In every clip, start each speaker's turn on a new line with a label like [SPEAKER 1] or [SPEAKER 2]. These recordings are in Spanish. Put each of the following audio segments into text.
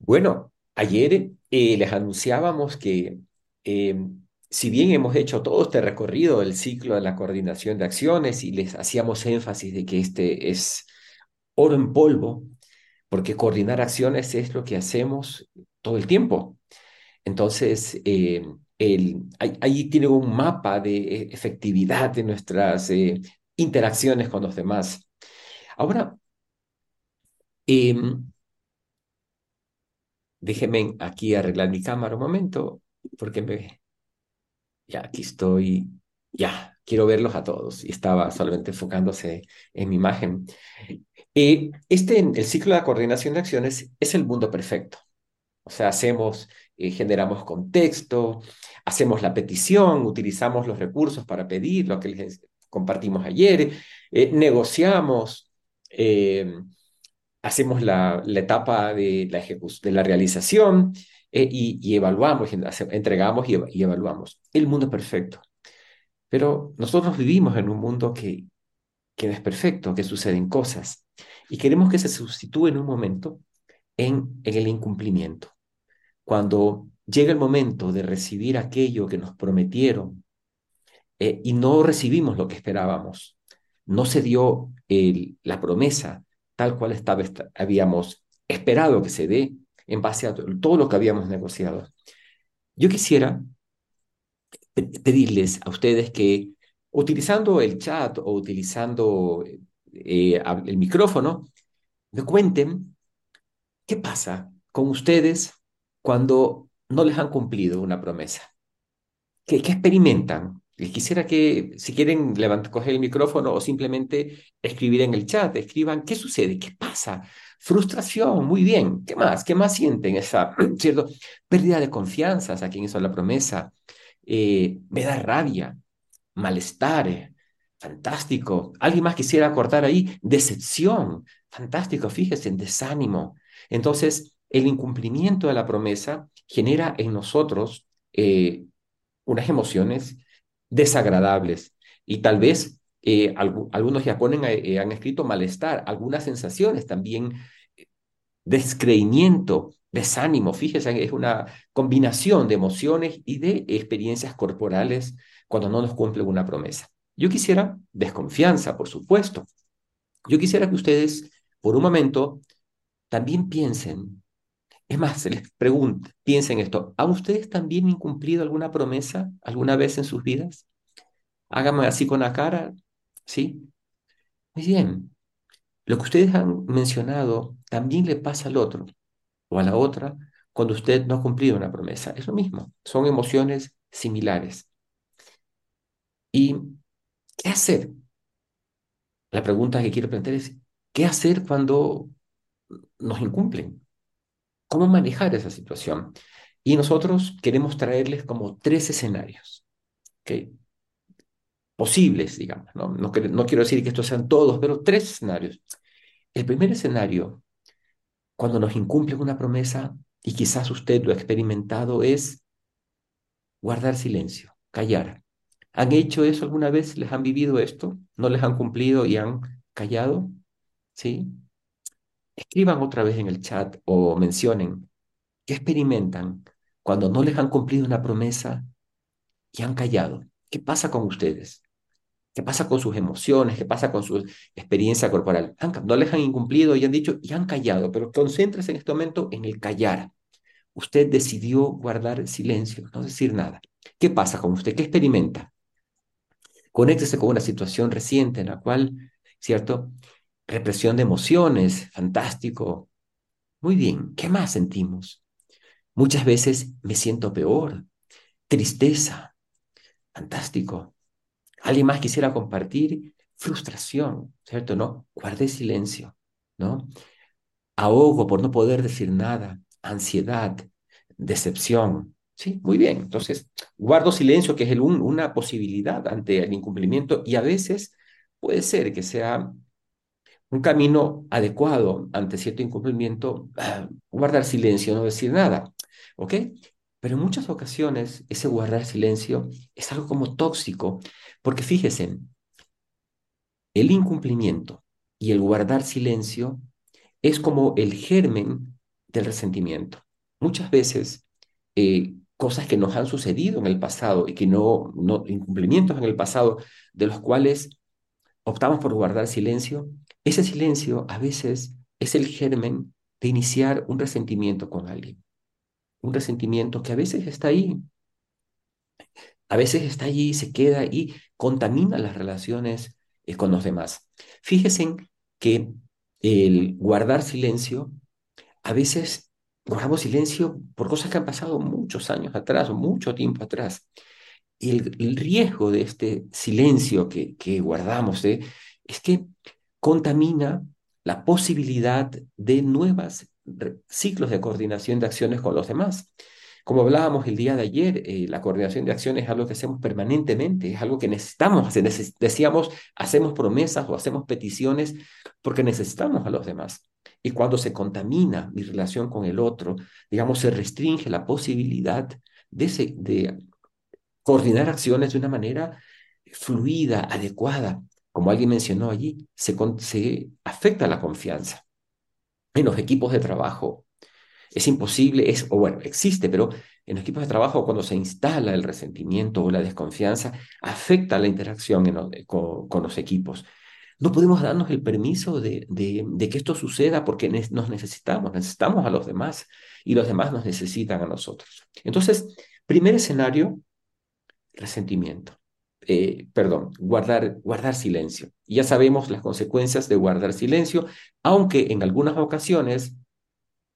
[SPEAKER 1] Bueno, ayer eh, les anunciábamos que eh, si bien hemos hecho todo este recorrido del ciclo de la coordinación de acciones y les hacíamos énfasis de que este es oro en polvo, porque coordinar acciones es lo que hacemos todo el tiempo. Entonces, eh, ahí, tiene un mapa de eh, efectividad de nuestras eh, interacciones con los demás. Ahora, em, déjenme aquí arreglar mi cámara un momento, porque me, ya aquí estoy, ya, quiero verlos a todos y estaba solamente enfocándose en mi imagen. Eh, este, el ciclo de coordinación de acciones es el mundo perfecto. O sea, hacemos, eh, generamos contexto, hacemos la petición, utilizamos los recursos para pedir lo que les compartimos ayer, eh, negociamos, hacemos la, la, etapa de la, de la realización eh, y, evaluamos, entregamos y, evaluamos. El mundo perfecto. Pero nosotros vivimos en un mundo que, que no es perfecto, que suceden cosas. Y queremos que se sustituya en un momento en, en el incumplimiento. Cuando llega el momento de recibir aquello que nos prometieron eh, y no recibimos lo que esperábamos, no se dio el, la promesa tal cual estaba, habíamos esperado que se dé en base a todo lo que habíamos negociado. Yo quisiera pedirles a ustedes que utilizando el chat o utilizando eh, el micrófono, me cuenten qué pasa con ustedes cuando no les han cumplido una promesa. ¿Qué, qué experimentan? Les quisiera que, si quieren, levantar, coger el micrófono o simplemente escribir en el chat, escriban qué sucede, qué pasa. Frustración, muy bien. ¿Qué más? ¿Qué más sienten? Esa, ¿cierto? Pérdida de confianza a quien hizo la promesa. Eh, me da rabia, malestar, eh, fantástico. ¿Alguien más quisiera cortar ahí? Decepción, fantástico, fíjense, en desánimo. Entonces, el incumplimiento de la promesa genera en nosotros eh, unas emociones desagradables y tal vez eh, algunos ya ponen, eh, han escrito malestar, algunas sensaciones también, descreimiento, desánimo, fíjense, es una combinación de emociones y de experiencias corporales cuando no nos cumple una promesa. Yo quisiera desconfianza, por supuesto. Yo quisiera que ustedes, por un momento, también piensen es más, se les pregunto, piensen esto, ¿han ustedes también incumplido alguna promesa alguna vez en sus vidas? Háganme así con la cara, ¿sí? Muy bien. Lo que ustedes han mencionado también le pasa al otro o a la otra cuando usted no ha cumplido una promesa. Es lo mismo, son emociones similares. ¿Y qué hacer? La pregunta que quiero plantear es, ¿qué hacer cuando nos incumplen? Cómo manejar esa situación. Y nosotros queremos traerles como tres escenarios, posibles, digamos. ¿no? No, quiero decir que estos sean todos, pero tres escenarios. El primer escenario, cuando nos incumplen una promesa, y quizás usted lo ha experimentado, es guardar silencio, callar. ¿Han hecho eso alguna vez? ¿Les han vivido esto? ¿No les han cumplido y han callado? ¿Sí? Escriban otra vez en el chat o mencionen qué experimentan cuando no les han cumplido una promesa y han callado. ¿Qué pasa con ustedes? ¿Qué pasa con sus emociones? ¿Qué pasa con su experiencia corporal? No les han incumplido y han dicho y han callado, pero concéntrese en este momento en el callar. Usted decidió guardar silencio, no decir nada. ¿Qué pasa con usted? ¿Qué experimenta? Conéctese con una situación reciente en la cual, ¿cierto? Represión de emociones, fantástico. Muy bien, ¿qué más sentimos? Muchas veces me siento peor, tristeza, fantástico. ¿Alguien más quisiera compartir? Frustración, ¿cierto? ¿No? Guardé silencio, ¿no? Ahogo por no poder decir nada, ansiedad, decepción. Sí, muy bien. Entonces, guardo silencio, que es el una posibilidad ante el incumplimiento y a veces puede ser que sea un camino adecuado ante cierto incumplimiento, ah, guardar silencio, no decir nada, ¿ok? Pero en muchas ocasiones ese guardar silencio es algo como tóxico, porque fíjense, el incumplimiento y el guardar silencio es como el germen del resentimiento. Muchas veces, eh, cosas que nos han sucedido en el pasado y que no, no, incumplimientos en el pasado, de los cuales optamos por guardar silencio, ese silencio a veces es el germen de iniciar un resentimiento con alguien. Un resentimiento que a veces está ahí, a veces está allí, se queda y contamina las relaciones eh, con los demás. Fíjense que el guardar silencio, a veces guardamos silencio por cosas que han pasado muchos años atrás mucho tiempo atrás. El, el riesgo de este silencio que, que guardamos ¿eh? es que contamina la posibilidad de nuevos ciclos de coordinación de acciones con los demás. Como hablábamos el día de ayer, eh, la coordinación de acciones es algo que hacemos permanentemente, es algo que necesitamos decíamos, hacemos promesas o hacemos peticiones porque necesitamos a los demás. Y cuando se contamina mi relación con el otro, digamos, se restringe la posibilidad de coordinar acciones de una manera fluida, adecuada. Como alguien mencionó allí, se, se afecta la confianza. En los equipos de trabajo es imposible, es, o bueno, existe, pero en los equipos de trabajo cuando se instala el resentimiento o la desconfianza, afecta la interacción con, los equipos. No podemos darnos el permiso de, que esto suceda porque nos necesitamos, necesitamos a los demás y los demás nos necesitan a nosotros. Entonces, primer escenario, resentimiento. Eh, perdón, guardar, guardar silencio. Ya sabemos las consecuencias de guardar silencio, aunque en algunas ocasiones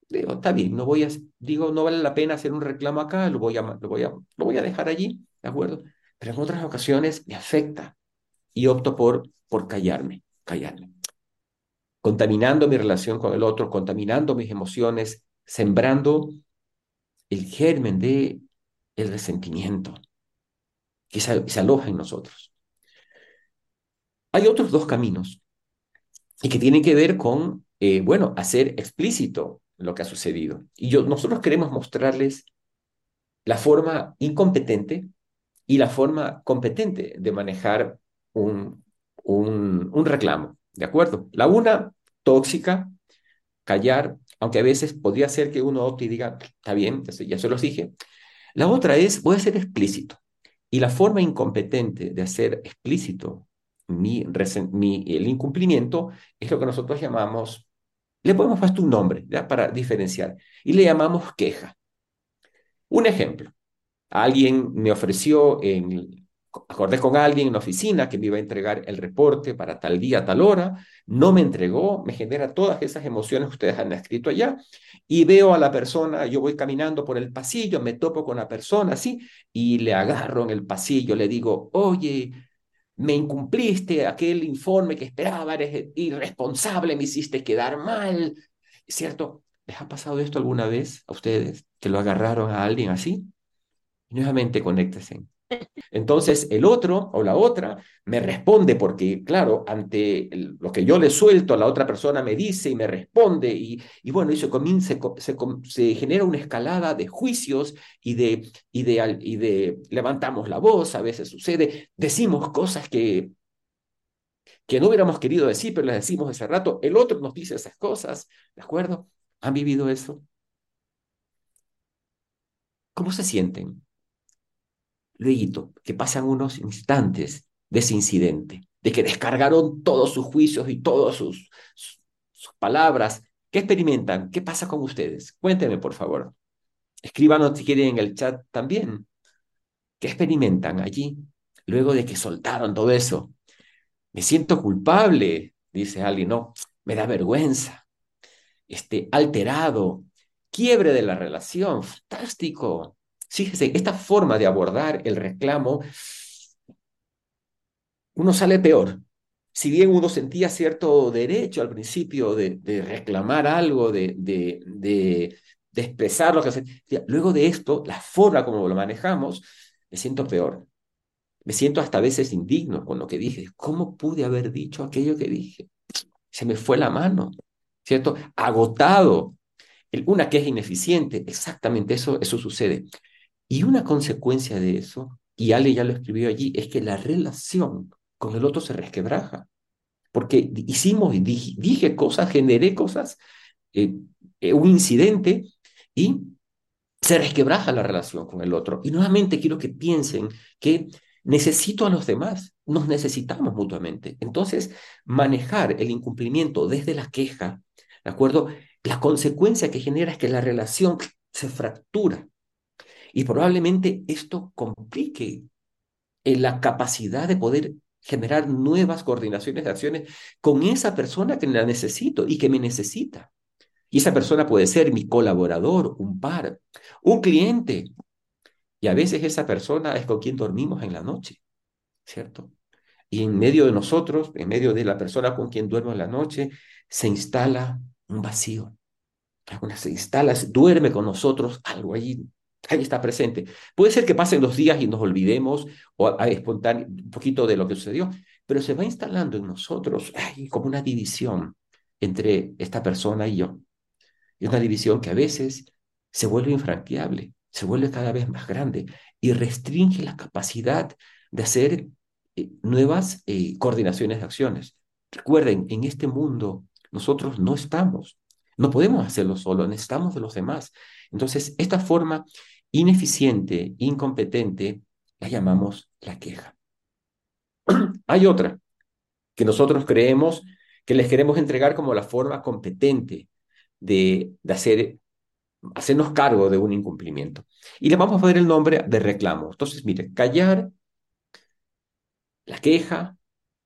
[SPEAKER 1] digo, está bien, no voy a, digo, no vale la pena hacer un reclamo acá, lo voy a, lo voy a, lo voy a dejar allí, ¿de acuerdo? Pero en otras ocasiones me afecta y opto por, por callarme, callarme. Contaminando mi relación con el otro, contaminando mis emociones, sembrando el germen de el resentimiento que se, aloja en nosotros. Hay otros dos caminos y que tienen que ver con, eh, bueno, hacer explícito lo que ha sucedido. Y yo, nosotros queremos mostrarles la forma incompetente y la forma competente de manejar un, un, un reclamo, ¿de acuerdo? La una, tóxica, callar, aunque a veces podría ser que uno opte y diga, está bien, ya se los dije. La otra es, voy a ser explícito. Y la forma incompetente de hacer explícito mi, el incumplimiento es lo que nosotros llamamos le podemos puesto un nombre ¿ya? para diferenciar y le llamamos queja. Un ejemplo. Alguien me ofreció, en, acordé con alguien en la oficina que me iba a entregar el reporte para tal día, tal hora, no me entregó, me genera todas esas emociones que ustedes han escrito allá, y veo a la persona, yo voy caminando por el pasillo, me topo con la persona así, y le agarro en el pasillo, le digo, oye, me incumpliste aquel informe que esperaba, eres irresponsable, me hiciste quedar mal, ¿cierto? ¿Les ha pasado esto alguna vez a ustedes, que lo agarraron a alguien así? nuevamente conéctese. Entonces el otro o la otra me responde porque, claro, ante lo que yo le suelto, la otra persona me dice y me responde y, y bueno, eso comienza, se, se, genera una escalada de juicios y de, y, de, y de levantamos la voz, a veces sucede, decimos cosas que, que no hubiéramos querido decir, pero las decimos ese rato, el otro nos dice esas cosas, ¿de acuerdo? ¿Han vivido eso? ¿Cómo se sienten? Luego que pasan unos instantes de ese incidente, de que descargaron todos sus juicios y todas sus, palabras. ¿Qué experimentan? ¿Qué pasa con ustedes? Cuéntenme, por favor. Escríbanos si quieren en el chat también. ¿Qué experimentan allí luego de que soltaron todo eso? Me siento culpable, dice alguien. No, me da vergüenza. Este, alterado, quiebre de la relación, fantástico. Fíjese, esta forma de abordar el reclamo, uno sale peor. Si bien uno sentía cierto derecho al principio de, reclamar algo, de, expresar lo que se... Luego de esto, la forma como lo manejamos, me siento peor. Me siento hasta a veces indigno con lo que dije. ¿Cómo pude haber dicho aquello que dije? Se me fue la mano, ¿cierto? Agotado. Una queja ineficiente, exactamente eso, eso sucede. Y una consecuencia de eso, y Ale ya lo escribió allí, es que la relación con el otro se resquebraja. Porque hicimos, dije, dije cosas, generé cosas, eh, eh, un incidente y se resquebraja la relación con el otro. Y nuevamente quiero que piensen que necesito a los demás, nos necesitamos mutuamente. Entonces, manejar el incumplimiento desde la queja, ¿de acuerdo? La consecuencia que genera es que la relación se fractura. Y probablemente esto complique en la capacidad de poder generar nuevas coordinaciones de acciones con esa persona que la necesito y que me necesita. Y esa persona puede ser mi colaborador, un par, un cliente. Y a veces esa persona es con quien dormimos en la noche, ¿cierto? Y en medio de nosotros, en medio de la persona con quien duermo en la noche, se instala un vacío. Se instala, duerme con nosotros algo allí, ahí está presente. Puede ser que pasen los días y nos olvidemos o a, un poquito de lo que sucedió, pero se va instalando en nosotros como una división entre esta persona y yo. Y una división que a veces se vuelve infranqueable, se vuelve cada vez más grande y restringe la capacidad de hacer eh, nuevas eh, coordinaciones de acciones. Recuerden, en este mundo nosotros no estamos, no podemos hacerlo solo, necesitamos de los demás. Entonces, esta forma ineficiente, incompetente, la llamamos la queja. Hay otra que nosotros creemos que les queremos entregar como la forma competente de, de hacer, hacernos cargo de un incumplimiento. Y le vamos a ver el nombre de reclamo. Entonces, mire, callar, la queja,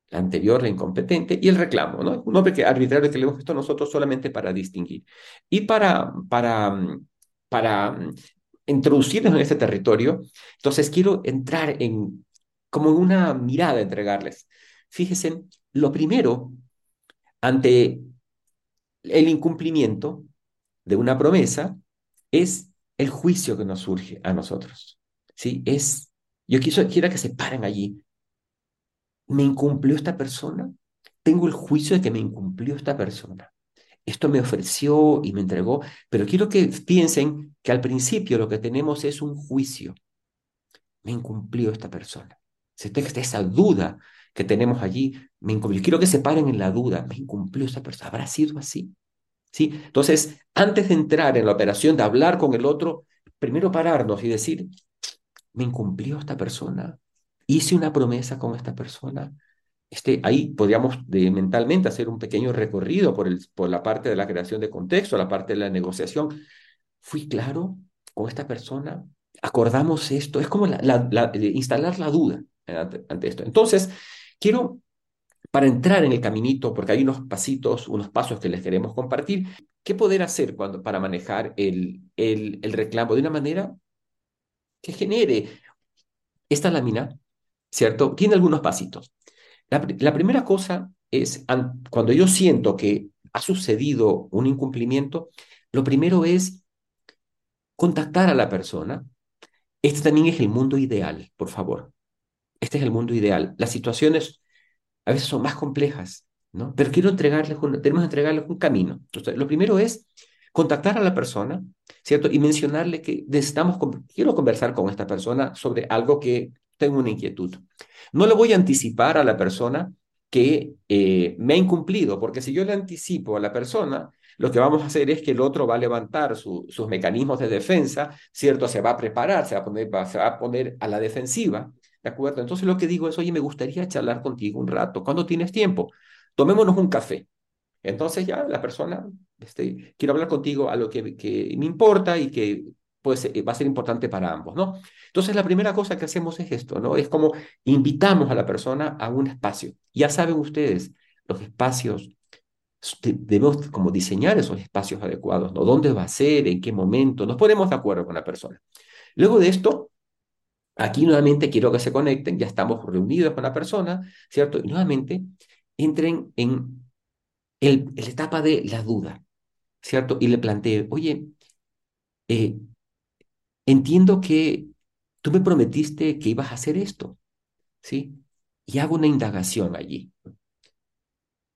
[SPEAKER 1] la anterior, la incompetente, y el reclamo, ¿no? Un nombre que arbitrario que le hemos puesto nosotros solamente para distinguir. Y para, para, para introducirnos en este territorio, entonces quiero entrar en como una mirada entregarles. Fíjense, lo primero, ante el incumplimiento de una promesa, es el juicio que nos surge a nosotros. ¿Sí? Es, yo quiero que se paren allí. ¿Me incumplió esta persona? Tengo el juicio de que me incumplió esta persona esto me ofreció y me entregó, pero quiero que piensen que al principio lo que tenemos es un juicio. Me incumplió esta persona. Si esa duda que tenemos allí, me incumplió. Quiero que se paren en la duda, me incumplió esta persona. ¿Habrá sido así? ¿Sí? Entonces, antes de entrar en la operación de hablar con el otro, primero pararnos y decir, me incumplió esta persona, hice una promesa con esta persona, este, ahí podríamos de, mentalmente hacer un pequeño recorrido por, el, por la parte de la creación de contexto, la parte de la negociación. ¿Fui claro con esta persona? ¿Acordamos esto? Es como la, instalar la duda ante, ante, esto. Entonces, quiero, para entrar en el caminito, porque hay unos pasitos, unos pasos que les queremos compartir, ¿qué poder hacer cuando, para manejar el, el reclamo de una manera que genere esta lámina, ¿cierto? Tiene algunos pasitos. La, primera cosa es, cuando yo siento que ha sucedido un incumplimiento, lo primero es contactar a la persona. Este también es el mundo ideal, por favor. Este es el mundo ideal. Las situaciones a veces son más complejas, ¿no? Pero quiero entregarles, tenemos que entregarles un camino. Entonces, lo primero es contactar a la persona, ¿cierto? Y mencionarle que necesitamos, quiero conversar con esta persona sobre algo que tengo una inquietud. No le voy a anticipar a la persona que eh, me ha incumplido, porque si yo le anticipo a la persona, lo que vamos a hacer es que el otro va a levantar sus mecanismos de defensa, ¿cierto? Se va a preparar, se va a, poner, a la defensiva, ¿de acuerdo? Entonces lo que digo es, oye, me gustaría charlar contigo un rato. ¿Cuándo tienes tiempo? Tomémonos un café. Entonces ya la persona, este, quiero hablar contigo a lo que me importa y que pues va a ser importante para ambos, ¿no? Entonces, la primera cosa que hacemos es esto, ¿no? Es como invitamos a la persona a un espacio. Ya saben ustedes, los espacios, debemos como diseñar esos espacios adecuados, ¿no? ¿Dónde va a ser? ¿En qué momento? Nos ponemos de acuerdo con la persona. Luego de esto, aquí nuevamente quiero que se conecten, ya estamos reunidos con la persona, ¿cierto? Y nuevamente entren en el, etapa de la duda, ¿cierto? Y le plantee, oye, eh, entiendo que tú me prometiste que ibas a hacer esto, ¿sí? Y hago una indagación allí.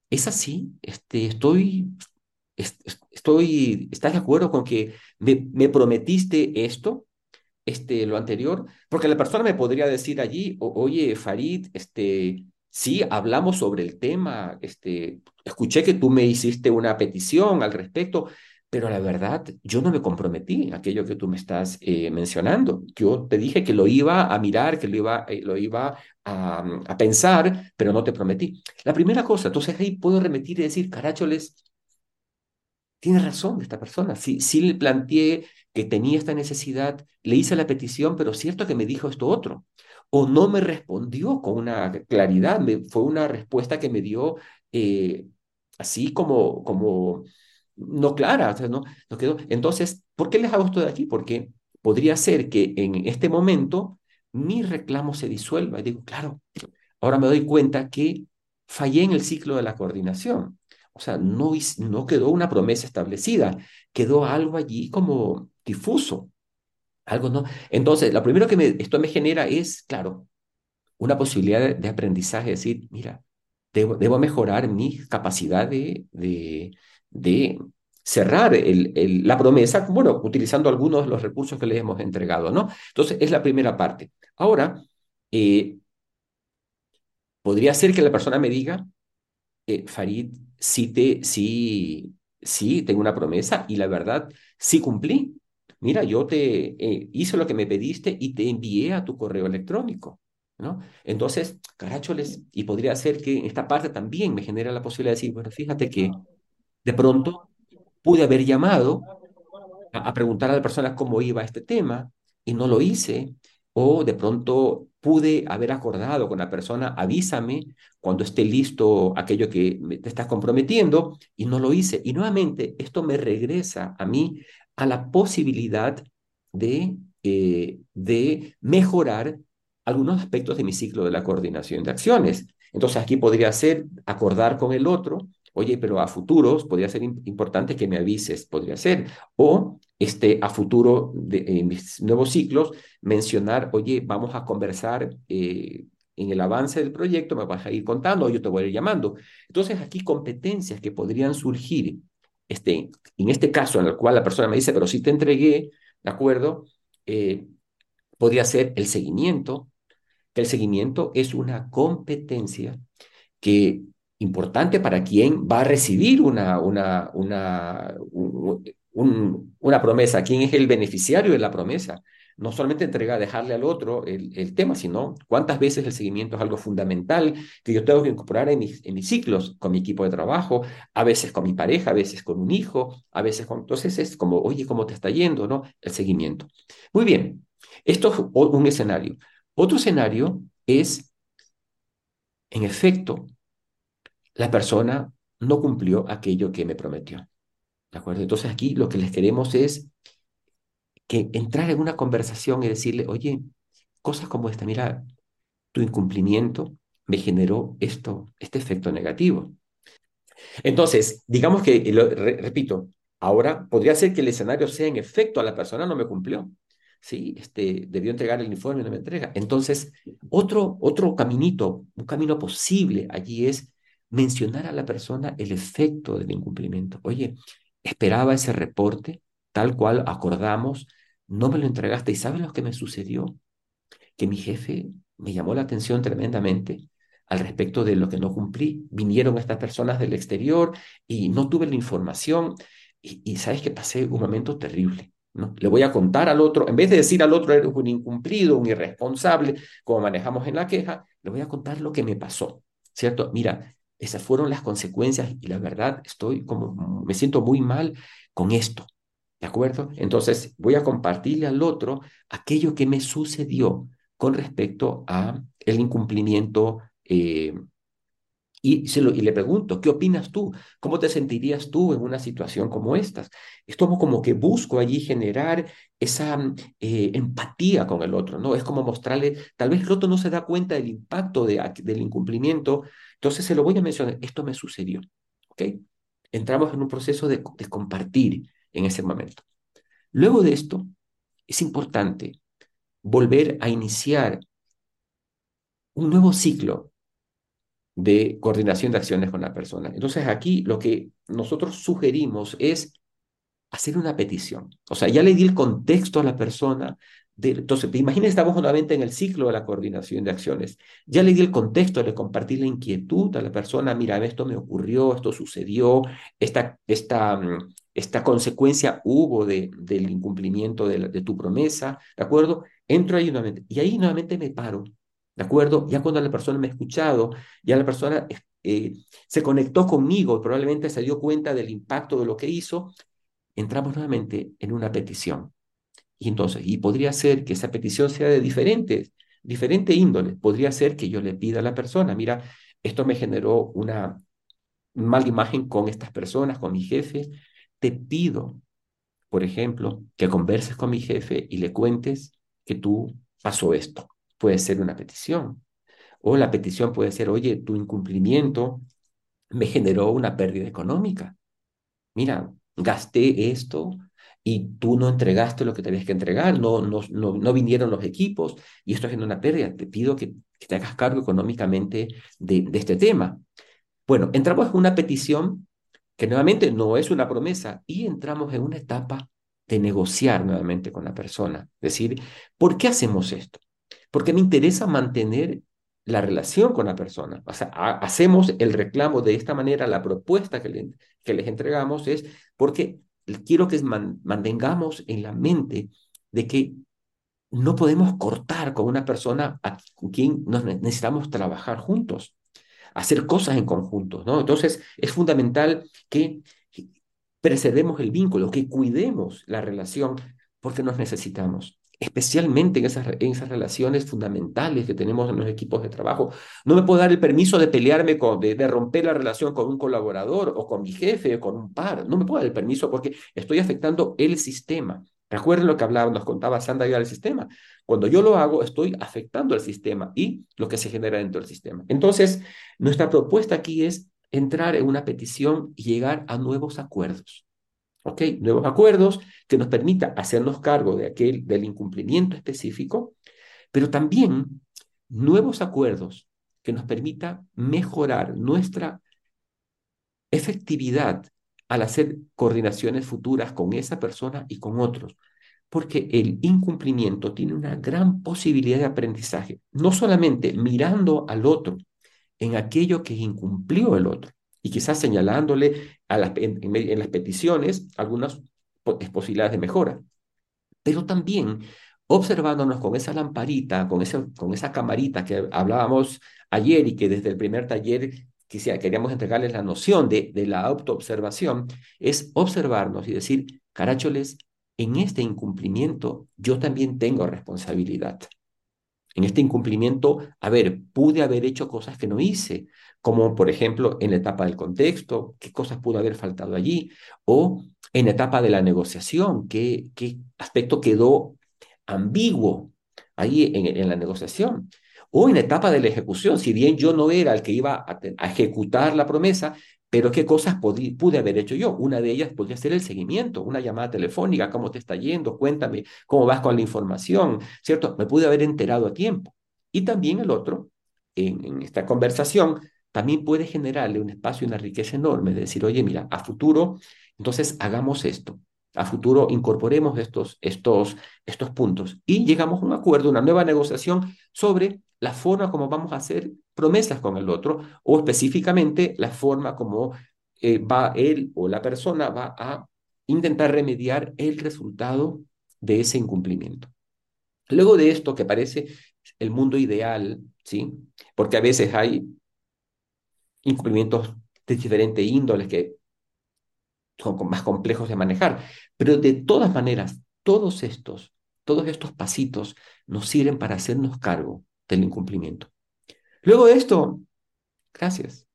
[SPEAKER 1] ¿Es así? Este, estoy, estoy, ¿estás de acuerdo con que me, prometiste esto? Este, lo anterior, porque la persona me podría decir allí, oye, Farid, este, sí, hablamos sobre el tema, este, escuché que tú me hiciste una petición al respecto, pero la verdad, yo no me comprometí aquello que tú me estás eh, mencionando. Yo te dije que lo iba a mirar, que lo iba, eh, lo iba a, a, pensar, pero no te prometí. La primera cosa, entonces ahí puedo remitir y decir, caracholes, tiene razón esta persona. Sí, sí le planteé que tenía esta necesidad, le hice la petición, pero cierto que me dijo esto otro. O no me respondió con una claridad, me, fue una respuesta que me dio eh, así como, como no clara, o sea, no, quedó. Entonces, ¿por qué les hago esto de aquí? Porque podría ser que en este momento mi reclamo se disuelva. Y digo, claro, ahora me doy cuenta que fallé en el ciclo de la coordinación. O sea, no, no quedó una promesa establecida, quedó algo allí como difuso, algo no. Entonces, lo primero que me, esto me genera es, claro, una posibilidad de, aprendizaje, decir, mira, debo, debo, mejorar mi capacidad de, de cerrar la promesa, bueno, utilizando algunos de los recursos que le hemos entregado, ¿no? Entonces, es la primera parte. Ahora, eh, podría ser que la persona me diga, eh, Farid, sí, te, sí, sí, tengo una promesa y la verdad, sí cumplí. Mira, yo te eh, hice lo que me pediste y te envié a tu correo electrónico, ¿no? Entonces, caracholes, y podría ser que esta parte también me genera la posibilidad de decir, bueno, fíjate que de pronto pude haber llamado a, preguntar a la persona cómo iba este tema y no lo hice, o de pronto pude haber acordado con la persona, avísame cuando esté listo aquello que te estás comprometiendo y no lo hice. Y nuevamente, esto me regresa a mí a la posibilidad de, eh, de mejorar algunos aspectos de mi ciclo de la coordinación de acciones. Entonces aquí podría ser acordar con el otro Oye, pero a futuros podría ser importante que me avises, podría ser. O este, a futuro, de, mis nuevos ciclos, mencionar, oye, vamos a conversar eh, en el avance del proyecto, me vas a ir contando o yo te voy a ir llamando. Entonces, aquí competencias que podrían surgir, este, en este caso en el cual la persona me dice, pero sí te entregué, ¿de acuerdo? Eh, podría ser el seguimiento, el seguimiento es una competencia que importante para quien va a recibir una, una, una, un, un, una promesa, quién es el beneficiario de la promesa. No solamente entregar, dejarle al otro el, el, tema, sino cuántas veces el seguimiento es algo fundamental que yo tengo que incorporar en mis, en mis ciclos, con mi equipo de trabajo, a veces con mi pareja, a veces con un hijo, a veces con... Entonces es como, oye, ¿cómo te está yendo? ¿no? El seguimiento. Muy bien, esto es un escenario. Otro escenario es, en efecto, la persona no cumplió aquello que me prometió. ¿De acuerdo? Entonces aquí lo que les queremos es que entrar en una conversación y decirle, oye, cosas como esta, mira, tu incumplimiento me generó esto, este efecto negativo. Entonces, digamos que, lo, re, repito, ahora podría ser que el escenario sea en efecto, a la persona no me cumplió. Sí, este, debió entregar el informe y no me entrega. Entonces, otro, otro caminito, un camino posible allí es mencionar a la persona el efecto del incumplimiento. Oye, esperaba ese reporte tal cual acordamos, no me lo entregaste y ¿sabes lo que me sucedió? Que mi jefe me llamó la atención tremendamente al respecto de lo que no cumplí. Vinieron estas personas del exterior y no tuve la información y, y sabes que pasé un momento terrible. ¿no? Le voy a contar al otro, en vez de decir al otro eres un incumplido, un irresponsable, como manejamos en la queja, le voy a contar lo que me pasó, ¿cierto? Mira, esas fueron las consecuencias y la verdad estoy como, me siento muy mal con esto. ¿De acuerdo? Entonces voy a compartirle al otro aquello que me sucedió con respecto a el incumplimiento eh, y, se lo, y, le pregunto, ¿qué opinas tú? ¿Cómo te sentirías tú en una situación como esta? Es como, como que busco allí generar esa eh, empatía con el otro, ¿no? Es como mostrarle, tal vez el otro no se da cuenta del impacto de, del incumplimiento, entonces se lo voy a mencionar, esto me sucedió, ¿ok? Entramos en un proceso de, de compartir en ese momento. Luego de esto, es importante volver a iniciar un nuevo ciclo de coordinación de acciones con la persona. Entonces aquí lo que nosotros sugerimos es hacer una petición. O sea, ya le di el contexto a la persona de, entonces, te imaginas, estamos nuevamente en el ciclo de la coordinación de acciones. Ya le di el contexto, le compartí la inquietud a la persona, mira, esto me ocurrió, esto sucedió, esta, esta, esta consecuencia hubo de, del incumplimiento de, de tu promesa, ¿de acuerdo? Entro ahí nuevamente y ahí nuevamente me paro, ¿de acuerdo? Ya cuando la persona me ha escuchado, ya la persona eh, se conectó conmigo, probablemente se dio cuenta del impacto de lo que hizo, entramos nuevamente en una petición. Y entonces, y podría ser que esa petición sea de diferentes, diferente índole. Podría ser que yo le pida a la persona, mira, esto me generó una mala imagen con estas personas, con mi jefe. Te pido, por ejemplo, que converses con mi jefe y le cuentes que tú pasó esto. Puede ser una petición. O la petición puede ser, oye, tu incumplimiento me generó una pérdida económica. Mira, gasté esto y tú no entregaste lo que tenías que entregar, no, no, no, vinieron los equipos y esto es una pérdida. Te pido que, te hagas cargo económicamente de, de este tema. Bueno, entramos en una petición que nuevamente no es una promesa y entramos en una etapa de negociar nuevamente con la persona. Decir, ¿por qué hacemos esto? Porque me interesa mantener la relación con la persona. O sea, hacemos el reclamo de esta manera, la propuesta que, que les entregamos es porque quiero que mantengamos en la mente de que no podemos cortar con una persona con quien nos necesitamos trabajar juntos, hacer cosas en conjunto, ¿no? Entonces, es fundamental que preservemos el vínculo, que cuidemos la relación porque nos necesitamos especialmente en esas, en esas relaciones fundamentales que tenemos en los equipos de trabajo. No me puedo dar el permiso de pelearme, con, de, de, romper la relación con un colaborador o con mi jefe o con un par. No me puedo dar el permiso porque estoy afectando el sistema. Recuerden lo que hablaba, nos contaba Sandra ya del sistema. Cuando yo lo hago, estoy afectando el sistema y lo que se genera dentro del sistema. Entonces, nuestra propuesta aquí es entrar en una petición y llegar a nuevos acuerdos. ¿Ok? Nuevos acuerdos que nos permita hacernos cargo de aquel, del incumplimiento específico, pero también nuevos acuerdos que nos permita mejorar nuestra efectividad al hacer coordinaciones futuras con esa persona y con otros, porque el incumplimiento tiene una gran posibilidad de aprendizaje, no solamente mirando al otro en aquello que incumplió el otro, y quizás señalándole a las, en, las peticiones algunas posibilidades de mejora. Pero también observándonos con esa lamparita, con, ese, con esa camarita que hablábamos ayer y que desde el primer taller queríamos entregarles la noción de, de la autoobservación, es observarnos y decir, caracholes, en este incumplimiento yo también tengo responsabilidad. En este incumplimiento, a ver, pude haber hecho cosas que no hice, como por ejemplo en la etapa del contexto, qué cosas pudo haber faltado allí, o en la etapa de la negociación, qué, qué aspecto quedó ambiguo ahí en, la negociación, o en la etapa de la ejecución, si bien yo no era el que iba a, a ejecutar la promesa, pero qué cosas pude haber hecho yo. Una de ellas podría ser el seguimiento, una llamada telefónica, cómo te está yendo, cuéntame cómo vas con la información, ¿cierto? Me pude haber enterado a tiempo. Y también el otro, en, en esta conversación, también puede generarle un espacio y una riqueza enorme de decir, oye, mira, a futuro, entonces hagamos esto. A futuro incorporemos estos, estos, estos puntos y llegamos a un acuerdo, una nueva negociación sobre la forma como vamos a hacer promesas con el otro o específicamente la forma como eh, va él o la persona va a intentar remediar el resultado de ese incumplimiento. Luego de esto, que parece el mundo ideal, ¿sí? Porque a veces hay incumplimientos de diferentes índoles que son más complejos de manejar. Pero de todas maneras, todos estos, todos estos pasitos nos sirven para hacernos cargo del incumplimiento. Luego de esto, gracias.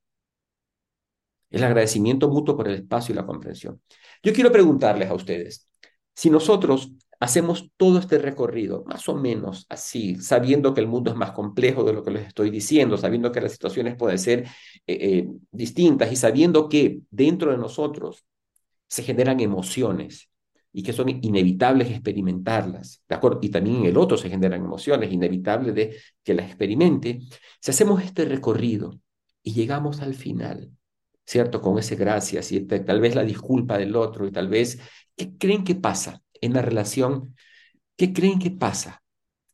[SPEAKER 1] El agradecimiento mutuo por el espacio y la comprensión. Yo quiero preguntarles a ustedes, si nosotros hacemos todo este recorrido, más o menos así, sabiendo que el mundo es más complejo de lo que les estoy diciendo, sabiendo que las situaciones pueden ser eh, eh, distintas y sabiendo que dentro de nosotros se generan emociones y que son inevitables experimentarlas, ¿de acuerdo? Y también en el otro se generan emociones, inevitables de que las experimente. Si hacemos este recorrido y llegamos al final, ¿cierto? Con ese gracias y tal vez la disculpa del otro y tal vez, ¿qué creen que pasa? En la relación, ¿qué creen que pasa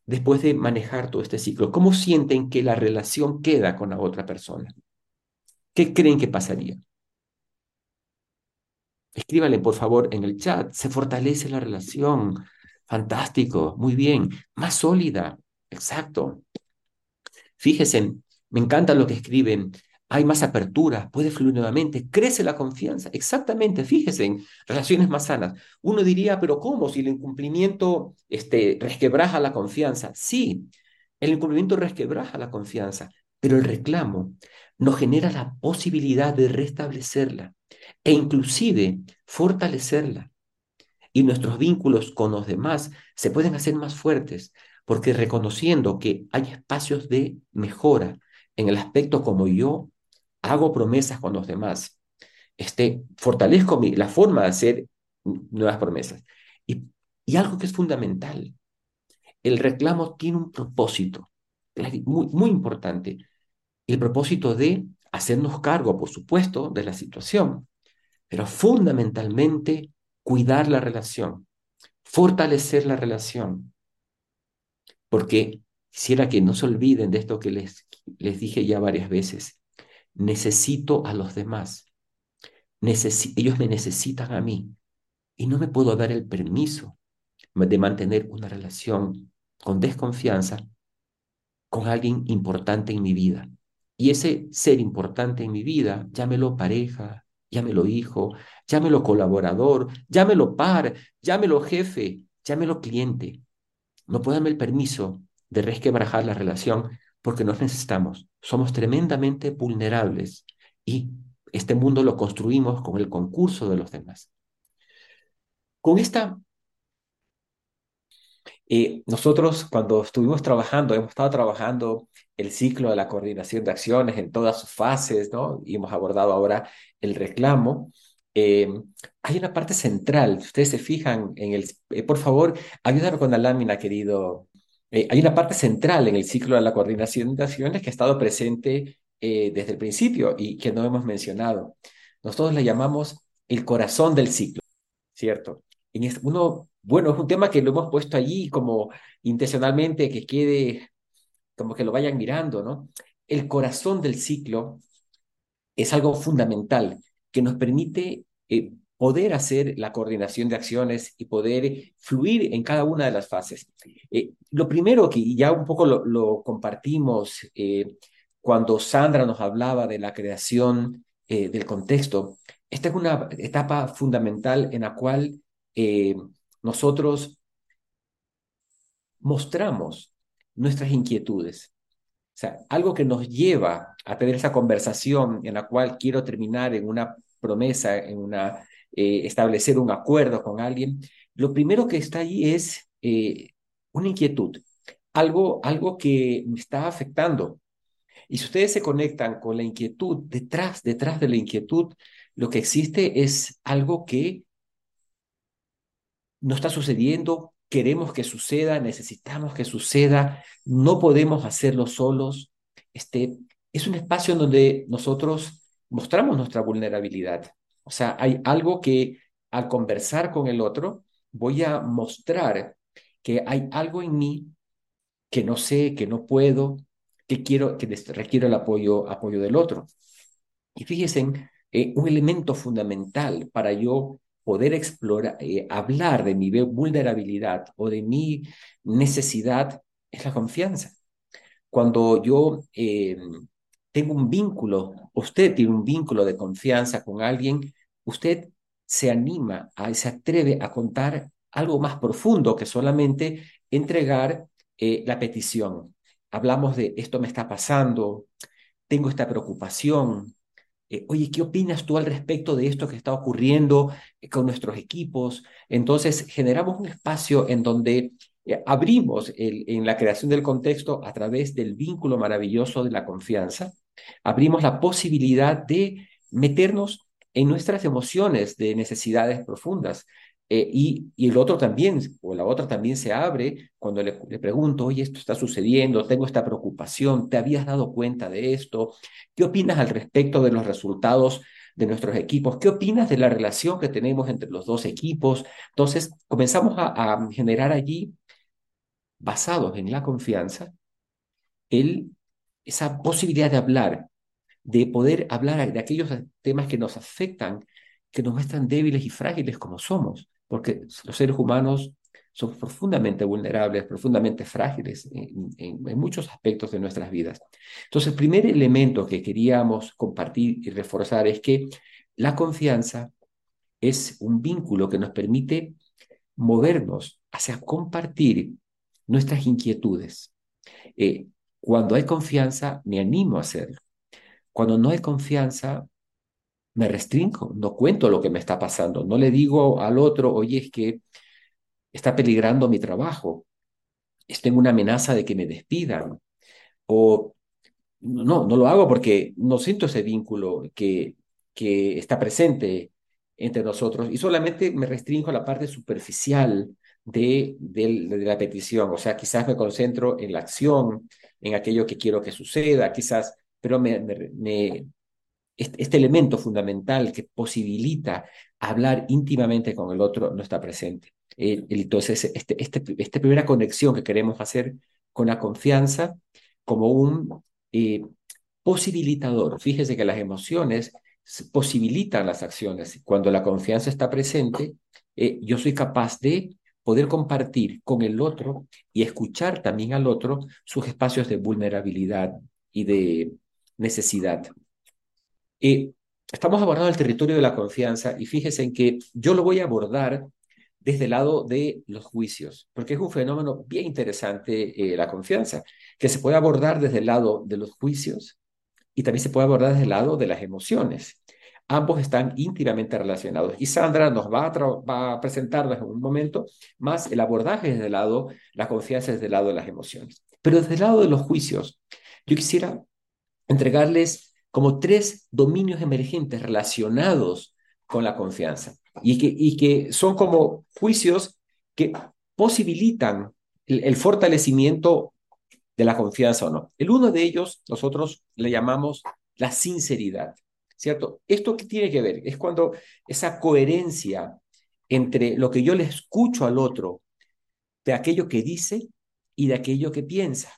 [SPEAKER 1] después de manejar todo este ciclo? ¿Cómo sienten que la relación queda con la otra persona? ¿Qué creen que pasaría? Escríbale, por favor, en el chat. Se fortalece la relación. Fantástico, muy bien. Más sólida. Exacto. Fíjense, me encanta lo que escriben. Hay más apertura, puede fluir nuevamente, crece la confianza. Exactamente, fíjense, en relaciones más sanas. Uno diría, pero ¿cómo? Si el incumplimiento este, resquebraja la confianza. Sí, el incumplimiento resquebraja la confianza, pero el reclamo nos genera la posibilidad de restablecerla e inclusive fortalecerla. Y nuestros vínculos con los demás se pueden hacer más fuertes porque reconociendo que hay espacios de mejora en el aspecto como yo hago promesas con los demás, este, fortalezco mi, la forma de hacer nuevas promesas. Y, y algo que es fundamental, el reclamo tiene un propósito muy, muy importante, el propósito de hacernos cargo, por supuesto, de la situación, pero fundamentalmente cuidar la relación, fortalecer la relación, porque quisiera que no se olviden de esto que les, les dije ya varias veces. Necesito a los demás. ellos me necesitan a mí y no me puedo dar el permiso de mantener una relación con desconfianza con alguien importante en mi vida. Y ese ser importante en mi vida, llámelo pareja, llámelo hijo, llámelo colaborador, llámelo par, llámelo jefe, llámelo cliente. No puedo darme el permiso de resquebrajar la relación porque nos necesitamos. Somos tremendamente vulnerables y este mundo lo construimos con el concurso de los demás. Con esta eh, nosotros cuando estuvimos trabajando, hemos estado trabajando el ciclo de la coordinación de acciones en todas sus fases, ¿no? Y hemos abordado ahora el reclamo. Eh, hay una parte central, ustedes se fijan en el... Eh, por favor, ayúdame con la lámina, querido. Hay una parte central en el ciclo de la coordinación de acciones que ha estado presente desde el principio y que no hemos mencionado. Nosotros le llamamos el corazón del ciclo, ¿cierto? En este, uno bueno, es un tema que lo hemos puesto allí como intencionalmente, que quede, como que lo vayan mirando, ¿no? El corazón del ciclo es algo fundamental que nos permite eh, poder hacer la coordinación de acciones y poder fluir en cada una de las fases. Eh, lo primero que ya un poco lo, compartimos eh, cuando Sandra nos hablaba de la creación del contexto, esta es una etapa fundamental en la cual nosotros mostramos nuestras inquietudes. O sea, algo que nos lleva a tener esa conversación en la cual quiero terminar en una promesa, en una, eh, establecer un acuerdo con alguien, lo primero que está ahí es eh, una inquietud, algo, algo que me está afectando. Y si ustedes se conectan con la inquietud, detrás, detrás de la inquietud, lo que existe es algo que no está sucediendo, queremos que suceda, necesitamos que suceda, no podemos hacerlo solos. Este, es un espacio en donde nosotros mostramos nuestra vulnerabilidad. O sea, hay algo que al conversar con el otro voy a mostrar que hay algo en mí que no sé, que no puedo, que quiero, que requiero el apoyo, apoyo del otro. Y fíjense, eh, un elemento fundamental para yo poder explorar, eh, hablar de mi vulnerabilidad o de mi necesidad es la confianza. Cuando yo eh, tengo un vínculo, usted tiene un vínculo de confianza con alguien, usted se anima, a, se atreve a contar algo más profundo que solamente entregar eh, la petición. Hablamos de esto me está pasando, tengo esta preocupación, eh, oye, ¿qué opinas tú al respecto de esto que está ocurriendo eh, con nuestros equipos? Entonces, generamos un espacio en donde abrimos en la creación del contexto a través del vínculo maravilloso de la confianza, abrimos la posibilidad de meternos en nuestras emociones de necesidades profundas. Eh, y, el otro también, o la otra también se abre cuando le, pregunto, oye, esto está sucediendo, tengo esta preocupación, ¿te habías dado cuenta de esto? ¿Qué opinas al respecto de los resultados de nuestros equipos? ¿Qué opinas de la relación que tenemos entre los dos equipos? Entonces, comenzamos a, generar allí, basados en la confianza, el, esa posibilidad de hablar, de poder hablar de aquellos temas que nos afectan que nos muestran débiles y frágiles como somos, porque los seres humanos son profundamente vulnerables, profundamente frágiles en, muchos aspectos de nuestras vidas. Entonces, el primer elemento que queríamos compartir y reforzar es que la confianza es un vínculo que nos permite movernos hacia compartir nuestras inquietudes. Eh, cuando hay confianza, me animo a hacerlo. Cuando no hay confianza, me restringo, no cuento lo que me está pasando, no le digo al otro, oye, es que está peligrando mi trabajo, tengo una amenaza de que me despidan, o no, no lo hago porque no siento ese vínculo que, que está presente entre nosotros y solamente me restringo a la parte superficial de, de, la petición, o sea, quizás me concentro en la acción, en aquello que quiero que suceda, quizás, pero este, este, elemento fundamental que posibilita hablar íntimamente con el otro no está presente. entonces, este, este, esta primera conexión que queremos hacer con la confianza como un eh, posibilitador. Fíjese que las emociones posibilitan las acciones. Cuando la confianza está presente, eh, yo soy capaz de poder compartir con el otro y escuchar también al otro sus espacios de vulnerabilidad y de necesidad. Eh, estamos abordando el territorio de la confianza y fíjense en que yo lo voy a abordar desde el lado de los juicios, porque es un fenómeno bien interesante eh, la confianza, que se puede abordar desde el lado de los juicios y también se puede abordar desde el lado de las emociones. Ambos están íntimamente relacionados. Y Sandra nos va a, va en un momento más el abordaje desde el lado, la confianza desde el lado de las emociones. Pero desde el lado de los juicios, yo quisiera entregarles como tres dominios emergentes relacionados con la confianza y que, son como juicios que posibilitan el fortalecimiento de la confianza o no. El uno de ellos nosotros le llamamos la sinceridad, ¿cierto? ¿Esto qué tiene que ver? Es cuando esa coherencia entre lo que yo le escucho al otro, de aquello que dice y de aquello que piensa.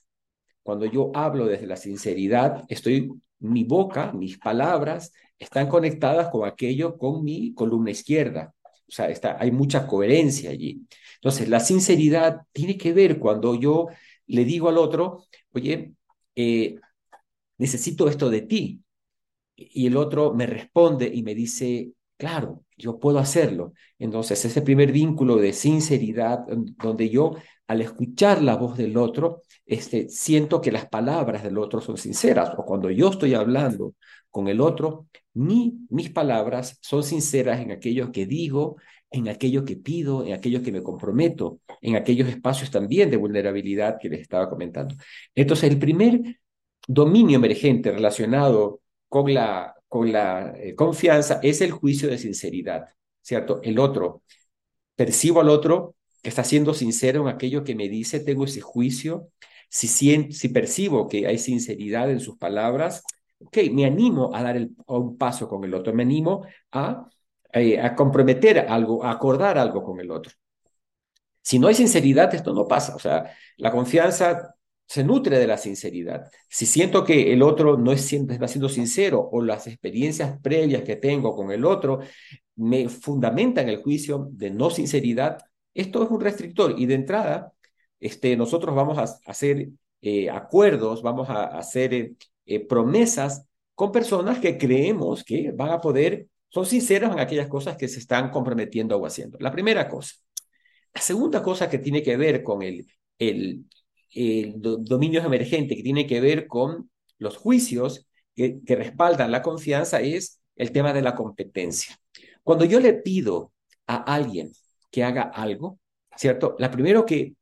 [SPEAKER 1] Cuando yo hablo desde la sinceridad, estoy, mi boca, mis palabras, están conectadas con aquello, con mi columna izquierda. O sea, está, hay mucha coherencia allí. Entonces, la sinceridad tiene que ver cuando yo le digo al otro, oye, eh, necesito esto de ti. Y el otro me responde y me dice, claro, yo puedo hacerlo. Entonces, ese primer vínculo de sinceridad, donde yo al escuchar la voz del otro, este, siento que las palabras del otro son sinceras. O cuando yo estoy hablando con el otro, ni mis palabras son sinceras en aquello que digo, en aquello que pido, en aquello que me comprometo, en aquellos espacios también de vulnerabilidad que les estaba comentando. Entonces, el primer dominio emergente relacionado con la, con la eh, confianza es el juicio de sinceridad, ¿cierto? El otro, percibo al otro que está siendo sincero en aquello que me dice, tengo ese juicio, si, si percibo que hay sinceridad en sus palabras, ok, me animo a dar un paso con el otro, me animo a eh, a comprometer algo, a acordar algo con el otro. Si no hay sinceridad, esto no pasa. O sea, la confianza se nutre de la sinceridad. Si siento que el otro no es va siendo sincero o las experiencias previas que tengo con el otro me fundamentan el juicio de no sinceridad, esto es un restrictor y de entrada este, nosotros vamos a hacer eh, acuerdos, vamos a hacer eh, promesas con personas que creemos que van a poder son sinceros en aquellas cosas que se están comprometiendo o haciendo. La primera cosa. La segunda cosa que tiene que ver con el, el, el dominio emergente, que tiene que ver con los juicios que, respaldan la confianza, es el tema de la competencia. Cuando yo le pido a alguien que haga algo, ¿cierto? La primero que,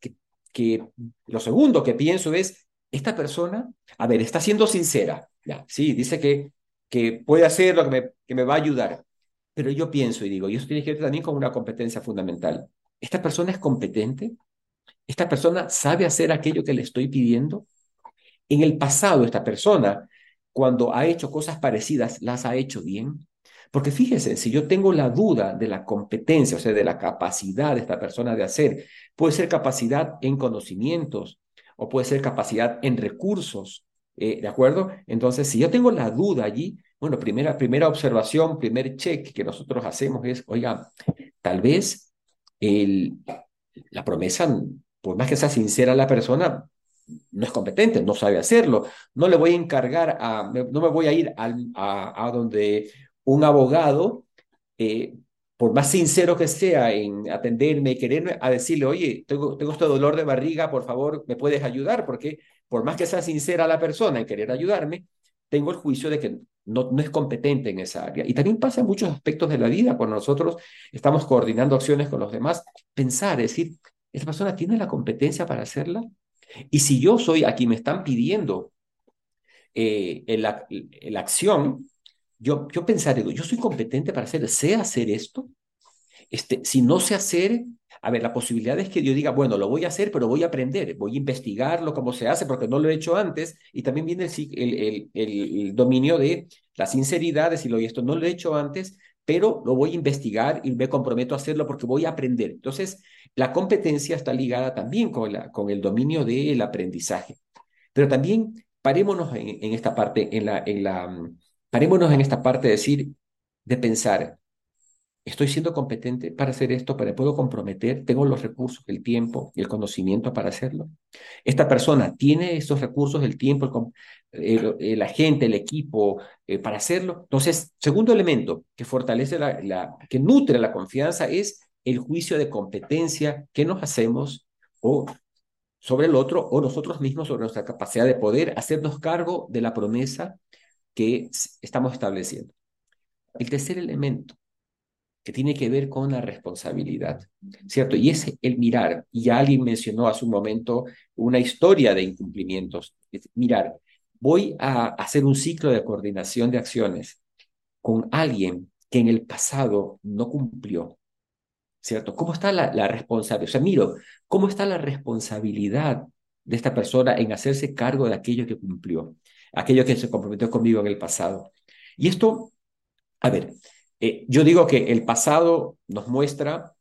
[SPEAKER 1] lo segundo que pienso es, esta persona, a ver, está siendo sincera, ya, sí, dice que que puede hacer lo que me, que me va a ayudar. Pero yo pienso y digo, y eso tiene que ver también con una competencia fundamental. ¿Esta persona es competente? ¿Esta persona sabe hacer aquello que le estoy pidiendo? En el pasado, esta persona, cuando ha hecho cosas parecidas, las ha hecho bien. Porque fíjese, si yo tengo la duda de la competencia, o sea, de la capacidad de esta persona de hacer, puede ser capacidad en conocimientos o puede ser capacidad en recursos Eh, ¿De acuerdo? Entonces, si yo tengo la duda allí, bueno, primera, primera observación, primer check que nosotros hacemos es, oiga, tal vez el, la promesa, por más que sea sincera la persona, no es competente, no sabe hacerlo. No le voy a encargar, a, no me voy a ir a, donde un abogado, eh, por más sincero que sea en atenderme y quererme, a decirle, oye, tengo, este dolor de barriga, por favor, ¿me puedes ayudar? Porque por más que sea sincera la persona en querer ayudarme, tengo el juicio de que no, es competente en esa área. Y también pasa en muchos aspectos de la vida, cuando nosotros estamos coordinando acciones con los demás, pensar, decir, ¿esta persona tiene la competencia para hacerla? Y si yo soy a quien me están pidiendo eh, la, acción, yo, yo pensar, digo, yo soy competente para hacer, sé hacer esto. Este, si no sé hacer, a ver, la posibilidad es que yo diga, bueno, lo voy a hacer, pero voy a aprender, voy a investigarlo, cómo se hace, porque no lo he hecho antes, y también viene el, el, dominio de la sinceridad, decirlo, y esto no lo he hecho antes, pero lo voy a investigar y me comprometo a hacerlo porque voy a aprender. Entonces, la competencia está ligada también con, la, con el dominio del aprendizaje. Pero también parémonos en, esta parte, en la, en la, parémonos en esta parte de decir, de pensar, estoy siendo competente para hacer esto, para puedo comprometer, tengo los recursos, el tiempo y el conocimiento para hacerlo. Esta persona tiene esos recursos, el tiempo, el, la gente, el equipo eh, para hacerlo. Entonces, segundo elemento que fortalece la, la, que nutre la confianza es el juicio de competencia que nos hacemos o sobre el otro o nosotros mismos sobre nuestra capacidad de poder hacernos cargo de la promesa que estamos estableciendo. El tercer elemento que tiene que ver con la responsabilidad, ¿cierto? Y es el mirar, y alguien mencionó hace un momento una historia de incumplimientos. Mirar, voy a hacer un ciclo de coordinación de acciones con alguien que en el pasado no cumplió, ¿cierto? ¿Cómo está la, la responsabilidad? O sea, miro, ¿cómo está la responsabilidad de esta persona en hacerse cargo de aquello que cumplió, aquello que se comprometió conmigo en el pasado? Y esto, a ver, eh, yo digo que el pasado nos muestra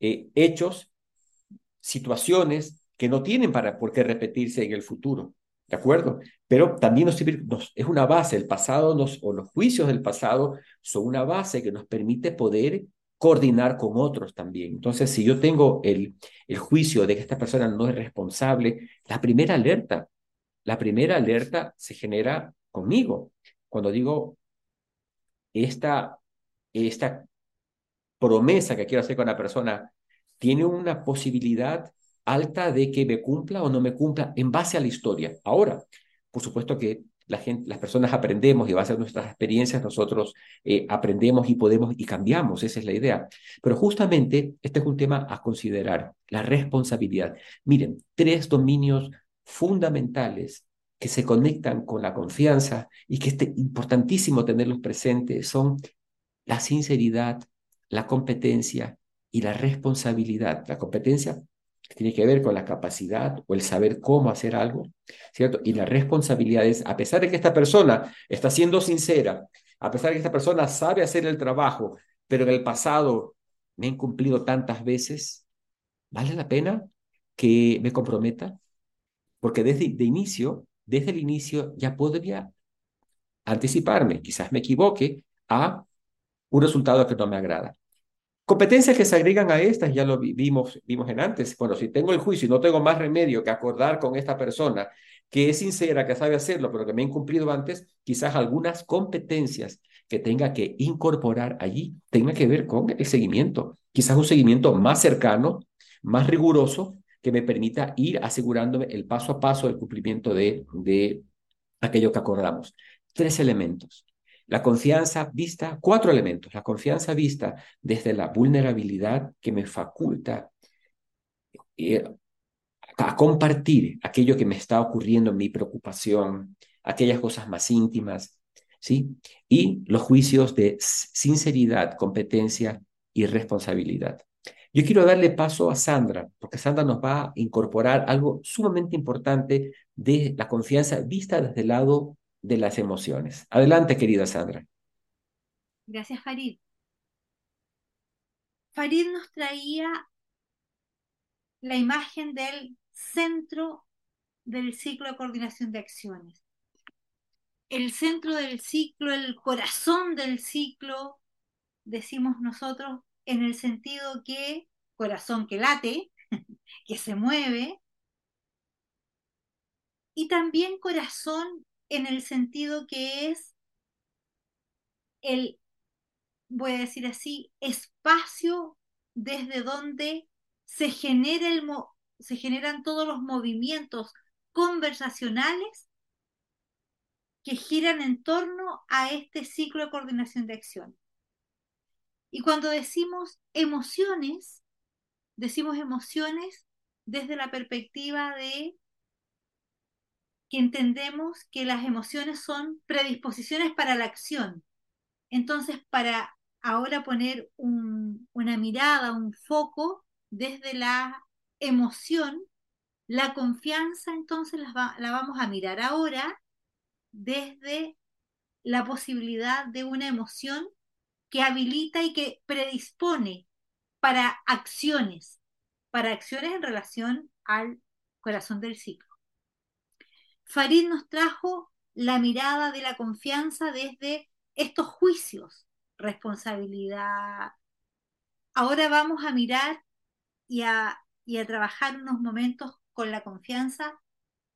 [SPEAKER 1] eh, hechos, situaciones que no tienen para por qué repetirse en el futuro, ¿de acuerdo? Pero también nos, nos, es una base, el pasado nos, o los juicios del pasado son una base que nos permite poder coordinar con otros también. Entonces, si yo tengo el, el juicio de que esta persona no es responsable, la primera alerta, la primera alerta se genera conmigo. Cuando digo, esta esta promesa que quiero hacer con la persona tiene una posibilidad alta de que me cumpla o no me cumpla en base a la historia. Ahora, por supuesto que las personas aprendemos y a a nuestras experiencias nosotros eh, aprendemos y podemos y cambiamos, esa es la idea. Pero justamente este es un tema a considerar, la responsabilidad. Miren, tres dominios fundamentales que se conectan con la confianza y que es importantísimo tenerlos presentes son la sinceridad, la competencia y la responsabilidad. La competencia tiene que ver con la capacidad o el saber cómo hacer algo, ¿cierto? Y la responsabilidad es, a pesar de que esta persona está siendo sincera, a pesar de que esta persona sabe hacer el trabajo, pero en el pasado me ha incumplido tantas veces, ¿vale la pena que me comprometa? Porque desde de inicio, desde el inicio ya podría anticiparme, quizás me equivoque, a un resultado que no me agrada. Competencias que se agregan a estas, ya lo vimos, vimos en antes. Bueno, si tengo el juicio y no tengo más remedio que acordar con esta persona que es sincera, que sabe hacerlo, pero que me ha incumplido antes, quizás algunas competencias que tenga que incorporar allí tenga que ver con el seguimiento. Quizás un seguimiento más cercano, más riguroso, que me permita ir asegurándome el paso a paso del cumplimiento de, de aquello que acordamos. Tres elementos. La confianza vista, cuatro elementos. La confianza vista desde la vulnerabilidad que me faculta eh, a compartir aquello que me está ocurriendo en mi preocupación, aquellas cosas más íntimas, ¿sí? Y los juicios de sinceridad, competencia y responsabilidad. Yo quiero darle paso a Sandra, porque Sandra nos va a incorporar algo sumamente importante de la confianza vista desde el lado de las emociones. Adelante, querida Sandra.
[SPEAKER 2] Gracias, Farid. Farid nos traía la imagen del centro del ciclo de coordinación de acciones. el centro del ciclo, el corazón del ciclo, decimos nosotros, en el sentido que corazón que late, que se mueve, y también corazón en el sentido que es el, voy a decir así, espacio desde donde se, genera el, se generan todos los movimientos conversacionales que giran en torno a este ciclo de coordinación de acción. Y cuando decimos emociones, decimos emociones desde la perspectiva de que entendemos que las emociones son predisposiciones para la acción. Entonces, para ahora poner una mirada, un foco desde la emoción, la confianza entonces la, la vamos a mirar ahora desde la posibilidad de una emoción que habilita y que predispone para acciones, para acciones en relación al corazón del ciclo. Farid nos trajo la mirada de la confianza desde estos juicios, responsabilidad. Ahora vamos a mirar y a, trabajar unos momentos con la confianza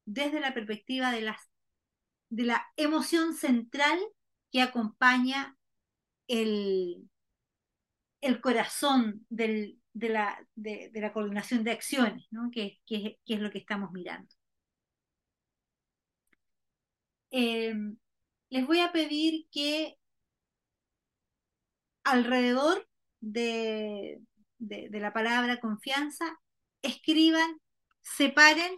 [SPEAKER 2] desde la perspectiva de las de la emoción central que acompaña el, el corazón de, la, de, la, coordinación de acciones, ¿no? que, es lo que estamos mirando. Em, les voy a pedir que alrededor de, la palabra confianza escriban, separen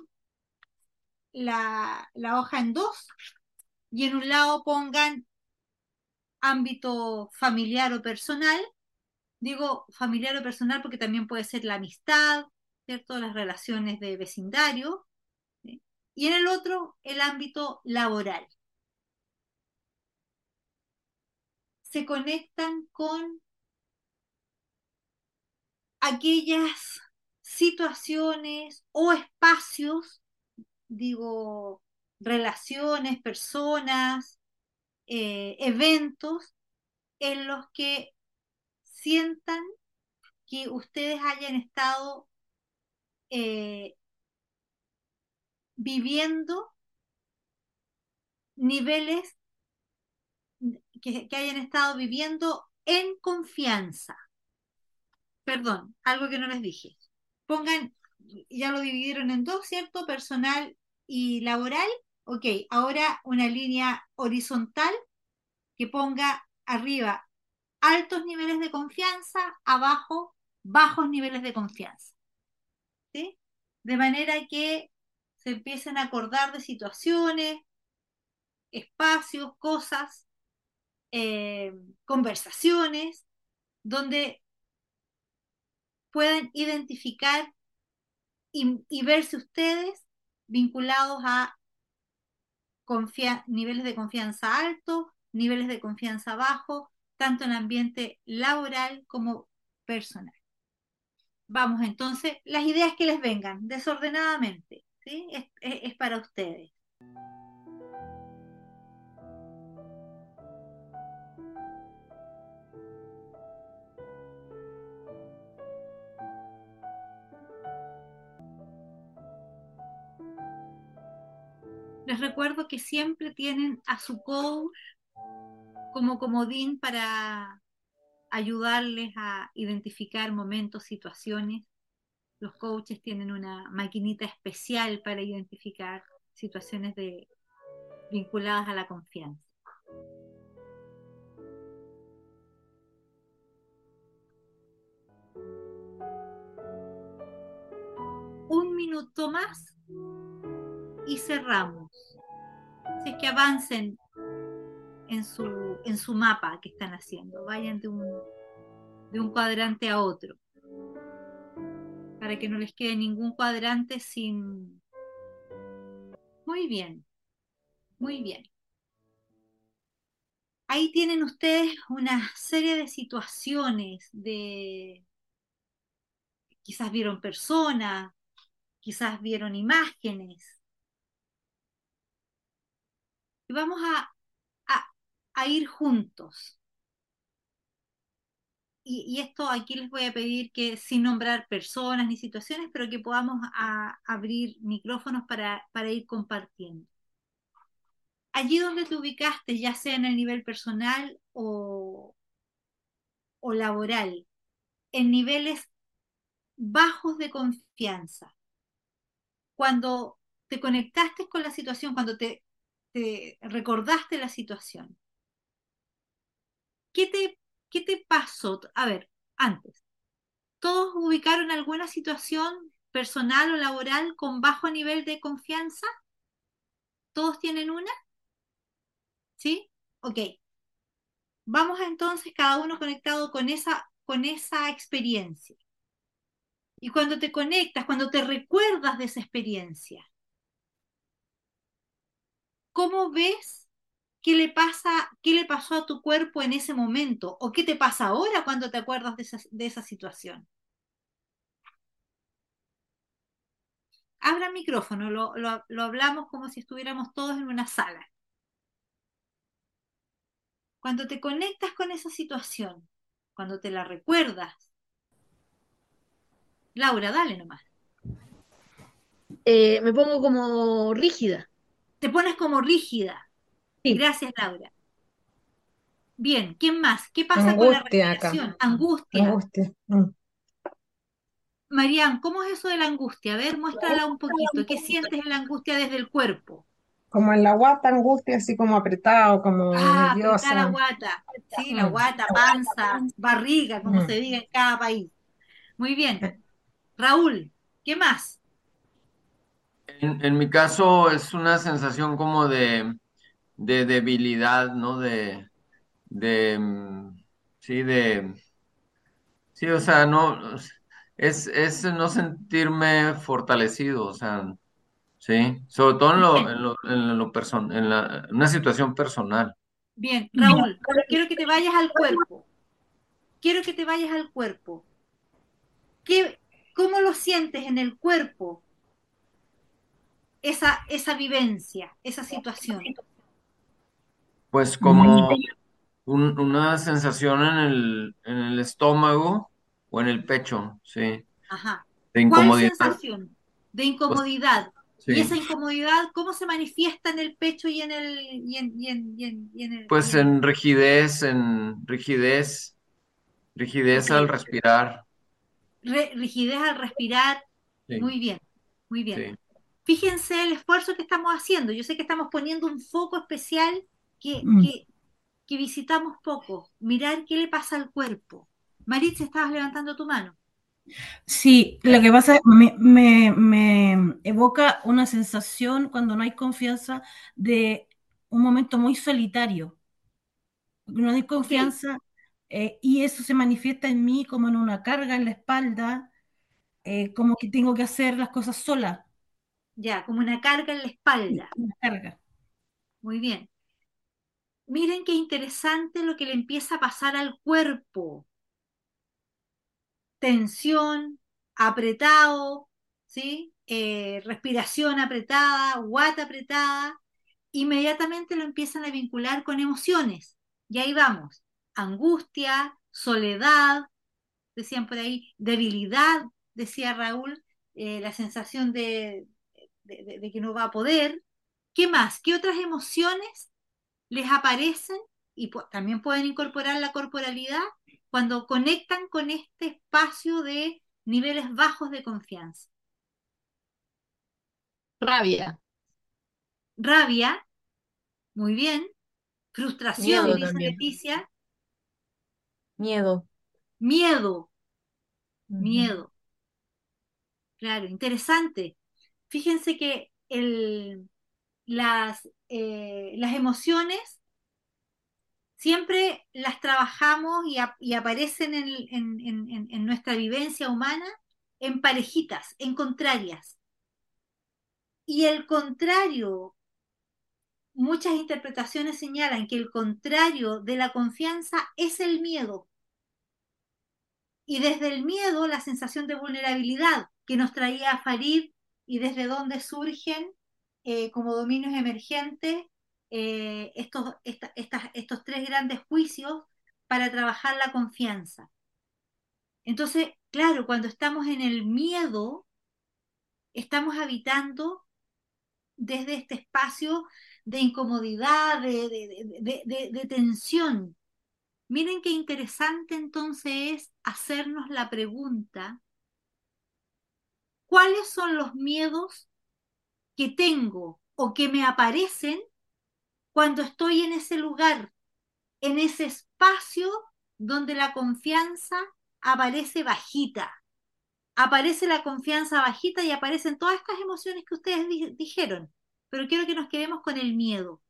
[SPEAKER 2] la, la, hoja en dos y en un lado pongan ámbito familiar o personal. Digo familiar o personal porque también puede ser la amistad, ¿cierto? Las relaciones de vecindario. Y en el otro, el ámbito laboral. Se conectan con aquellas situaciones o espacios, digo, relaciones, personas, eh, eventos en los que sientan que ustedes hayan estado eh, viviendo niveles que, hayan estado viviendo en confianza. Perdón, algo que no les dije. Pongan, ya lo dividieron en dos, ¿cierto? Personal y laboral. Ok, ahora una línea horizontal que ponga arriba altos niveles de confianza, abajo bajos niveles de confianza. De manera que se empiecen a acordar de situaciones, espacios, cosas, eh, conversaciones, donde puedan identificar y, verse ustedes vinculados a niveles de confianza altos, niveles de confianza bajos, tanto en ambiente laboral como personal. Vamos entonces, las ideas que les vengan desordenadamente, ¿sí? es para ustedes. Les recuerdo que siempre tienen a su coach como comodín para ayudarles a identificar momentos, situaciones. Los coaches tienen una maquinita especial para identificar situaciones vinculadas a la confianza. Un minuto más y cerramos. Es que avancen en su, en su mapa que están haciendo, vayan de un, de un cuadrante a otro, para que no les quede ningún cuadrante sin... Muy bien, muy bien. Ahí tienen ustedes una serie de situaciones, de quizás vieron personas, quizás vieron imágenes, Y vamos a a ir juntos. Y, esto aquí les voy a pedir que sin nombrar personas ni situaciones, pero que podamos abrir micrófonos para, para ir compartiendo. Allí donde te ubicaste, ya sea en el nivel personal o, o laboral, en niveles bajos de confianza, cuando te conectaste con la situación, cuando te, recordaste la situación, ¿qué te, ¿qué te pasó? A ver, antes, ¿todos ubicaron alguna situación personal o laboral con bajo nivel de confianza? ¿Todos tienen una? ¿Sí? Ok. Vamos entonces cada uno conectado con esa, con esa experiencia. Y cuando te conectas, cuando te recuerdas de esa experiencia, ¿cómo ves qué le pasa, qué le pasó a tu cuerpo en ese momento? ¿O qué te pasa ahora cuando te acuerdas de esa, de esa situación? Abra el micrófono, lo, lo hablamos como si estuviéramos todos en una sala. Cuando te conectas con esa situación, cuando te la recuerdas, Laura, dale nomás.
[SPEAKER 3] Eh, me pongo como rígida.
[SPEAKER 2] Te pones como rígida. Gracias, Laura. Bien, ¿quién más? ¿Qué pasa con la respiración? Angustia. Angustia. Mm. Marian, ¿cómo es eso de la angustia? A ver, muéstrala un poquito. ¿Qué sientes en la angustia desde el cuerpo?
[SPEAKER 4] Como en la guata, angustia, así como apretado, como
[SPEAKER 2] ah, nerviosa. la guata. Sí, la mm. guata, panza, barriga, como mm. se diga en cada país. Muy bien. Eh, Raúl, ¿qué más?
[SPEAKER 5] En, mi caso es una sensación como de, debilidad, ¿no? De, de, sí, de, sí, o sea, no, es, es no sentirme fortalecido, o sea, sí, sobre todo en lo, en lo, en lo en la, una situación personal.
[SPEAKER 2] Bien, Raúl, quiero que te vayas al cuerpo. Quiero que te vayas al cuerpo. ¿Qué, ¿Cómo lo sientes en el cuerpo? Esa, esa vivencia, esa situación.
[SPEAKER 5] Pues como una sensación en el, en el, estómago o en el pecho, sí.
[SPEAKER 2] Ajá. De incomodidad. ¿Cuál sensación? De incomodidad. ¿Y esa incomodidad cómo se manifiesta en el pecho y en el... Y en, el
[SPEAKER 5] pues en rigidez, en rigidez, rigidez al respirar
[SPEAKER 2] rigidez al respirar. Muy bien, muy bien. Fíjense el esfuerzo que estamos haciendo. Yo sé que estamos poniendo un foco especial que, mm. que, visitamos poco. Mirar qué le pasa al cuerpo. Maritza, estabas levantando tu mano.
[SPEAKER 3] Sí, lo que pasa es me, me, me evoca una sensación cuando no hay confianza de un momento muy solitario. No hay confianza, eh, y eso se manifiesta en mí como en una carga en la espalda, eh, como que tengo que hacer las cosas sola.
[SPEAKER 2] Ya, como una carga en la espalda.
[SPEAKER 3] Una carga.
[SPEAKER 2] Muy bien. Miren qué interesante lo que le empieza a pasar al cuerpo. Tensión, apretado, ¿sí? Eh, respiración apretada, guata apretada. Inmediatamente lo empiezan a vincular con emociones. Y ahí vamos angustia, soledad, decían por ahí, debilidad, decía Raúl, eh, la sensación de, que no va a poder. ¿Qué más? ¿Qué otras emociones les aparecen? Y también pueden incorporar la corporalidad cuando conectan con este espacio de niveles bajos de confianza.
[SPEAKER 3] Rabia.
[SPEAKER 2] Rabia, muy bien. Frustración, dice Leticia.
[SPEAKER 3] Miedo.
[SPEAKER 2] Miedo. Miedo. Claro, interesante. Fíjense que el, las, eh, las emociones siempre las trabajamos y, aparecen en, en, nuestra vivencia humana en parejitas, en contrarias. Y el contrario, muchas interpretaciones señalan que el contrario de la confianza es el miedo y desde el miedo la sensación de vulnerabilidad que nos traía a Farid y desde donde surgen eh, como dominios emergentes eh, estos, estos tres grandes juicios para trabajar la confianza. Entonces, claro, cuando estamos en el miedo, estamos habitando desde este espacio de incomodidad, de- de- de- de tensión. Miren qué interesante entonces es hacernos la pregunta, ¿cuáles son los miedos que tengo o que me aparecen cuando estoy en ese lugar, en ese espacio donde la confianza aparece bajita? Aparece la confianza bajita y aparecen todas estas emociones que ustedes di- dijeron, pero quiero que nos quedemos con el miedo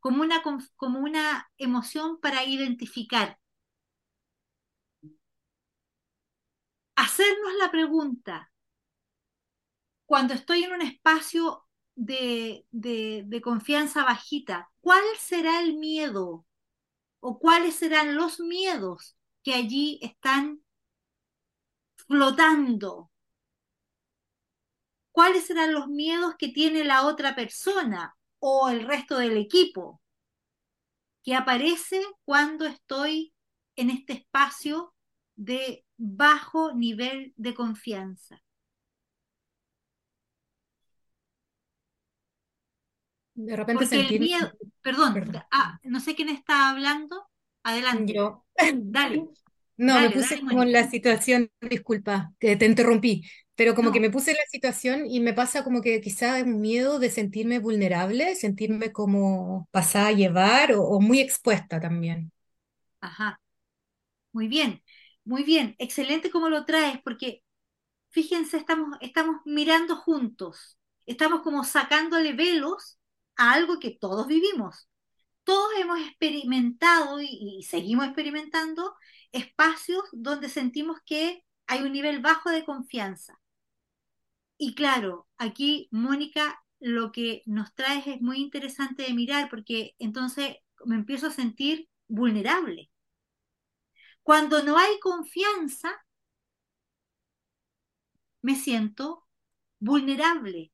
[SPEAKER 2] como una, como una emoción para identificar. Hacernos la pregunta, cuando estoy en un espacio de, de, confianza bajita, ¿cuál será el miedo o cuáles serán los miedos que allí están flotando? ¿Cuáles serán los miedos que tiene la otra persona o el resto del equipo que aparece cuando estoy en este espacio de bajo nivel de confianza?
[SPEAKER 6] De repente
[SPEAKER 2] Porque el
[SPEAKER 6] sentir,
[SPEAKER 2] miedo, perdón,
[SPEAKER 6] perdón,
[SPEAKER 2] ah, no sé quién está hablando. Adelante,
[SPEAKER 6] yo,
[SPEAKER 2] dale,
[SPEAKER 6] no, me puse
[SPEAKER 2] dale,
[SPEAKER 6] como la situación, disculpa, que te interrumpí, pero como que me puse en la situación y me pasa como que quizá es un miedo de sentirme vulnerable, sentirme como pasada a llevar o, o muy expuesta también.
[SPEAKER 2] ajá, muy bien, muy bien, excelente como lo traes, porque fíjense, estamos, estamos mirando juntos, estamos como sacándole velos a algo que todos vivimos. Todos hemos experimentado y, seguimos experimentando espacios donde sentimos que hay un nivel bajo de confianza. Y claro, aquí Mónica lo que nos trae es muy interesante de mirar porque entonces me empiezo a sentir vulnerable. Cuando no hay confianza, me siento vulnerable.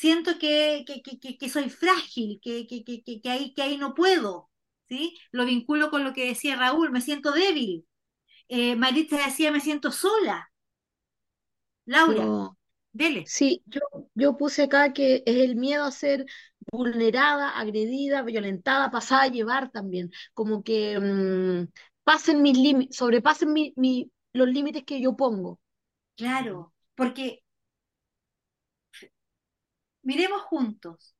[SPEAKER 2] Siento que, que, que, que- soy frágil, que, que, que, que, que ahí, que ahí no puedo, ¿sí? Lo vinculo con lo que decía Raúl, me siento débil. Eh, Maritza decía, me siento sola. Laura,
[SPEAKER 7] Yo,
[SPEAKER 2] dele.
[SPEAKER 7] sí, yo, yo puse acá que es el miedo a ser vulnerada, agredida, violentada, pasada a llevar también, como que mm, pasen mis límites, sobrepasen mi, mi- los límites que yo pongo.
[SPEAKER 2] Claro, porque miremos juntos,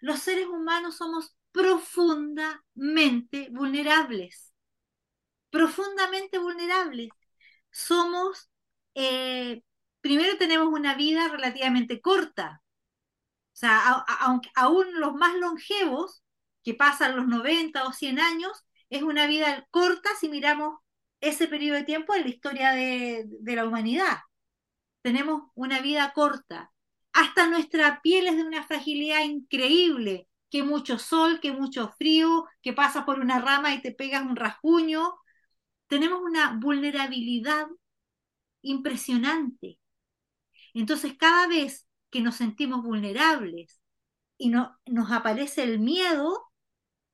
[SPEAKER 2] los seres humanos somos profundamente vulnerables, profundamente vulnerables. Somos, eh, primero tenemos una vida relativamente corta, o sea, a- a- aún los más longevos, que pasan los 90 o 100 años, es una vida corta si miramos ese periodo de tiempo en la historia de la humanidad. Tenemos una vida corta. Hasta nuestra piel es de una fragilidad increíble, que mucho sol, que mucho frío, que pasas por una rama y te pegas un rasguño. Tenemos una vulnerabilidad impresionante. Entonces, cada vez que nos sentimos vulnerables y no, nos aparece el miedo,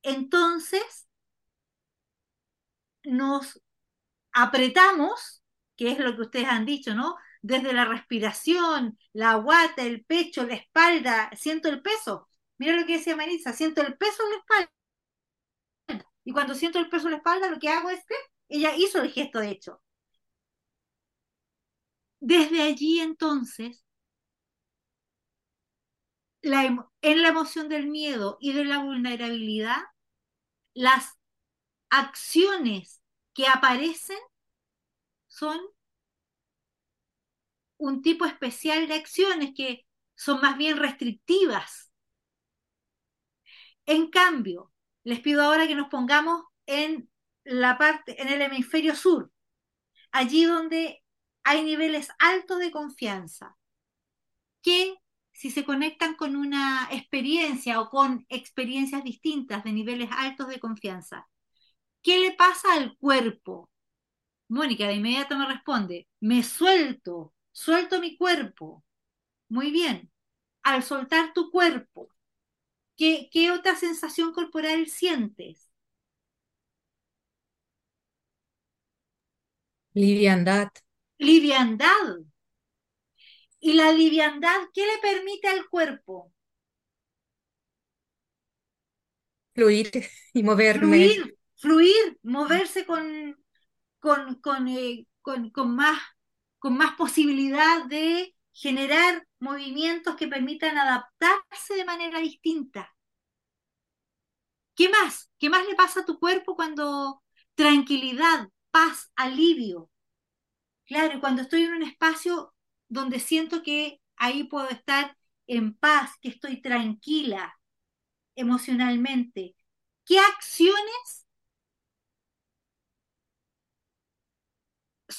[SPEAKER 2] entonces nos apretamos, que es lo que ustedes han dicho, ¿no? Desde la respiración, la guata, el pecho, la espalda, siento el peso. Mira lo que decía Marisa, siento el peso en la espalda. Y cuando siento el peso en la espalda, lo que hago es que ella hizo el gesto de hecho. Desde allí entonces, en la emoción del miedo y de la vulnerabilidad, las acciones que aparecen son un tipo especial de acciones que son más bien restrictivas. En cambio, les pido ahora que nos pongamos en la parte, en el hemisferio sur, allí donde hay niveles altos de confianza, que si se conectan con una experiencia o con experiencias distintas de niveles altos de confianza, ¿qué le pasa al cuerpo? Mónica de inmediato me responde, me suelto, suelto mi cuerpo. Muy bien. Al soltar tu cuerpo, ¿Qué, qué otra sensación corporal sientes?
[SPEAKER 6] Liviandad.
[SPEAKER 2] Liviandad. ¿Y la liviandad qué le permite al cuerpo?
[SPEAKER 6] Fluir y moverme.
[SPEAKER 2] Fluir, fluir, moverse con, con, con, eh, con, con más, con más posibilidad de generar movimientos que permitan adaptarse de manera distinta. ¿Qué más? ¿Qué más le pasa a tu cuerpo cuando tranquilidad, paz, alivio? Claro, cuando estoy en un espacio donde siento que ahí puedo estar en paz, que estoy tranquila emocionalmente, ¿qué acciones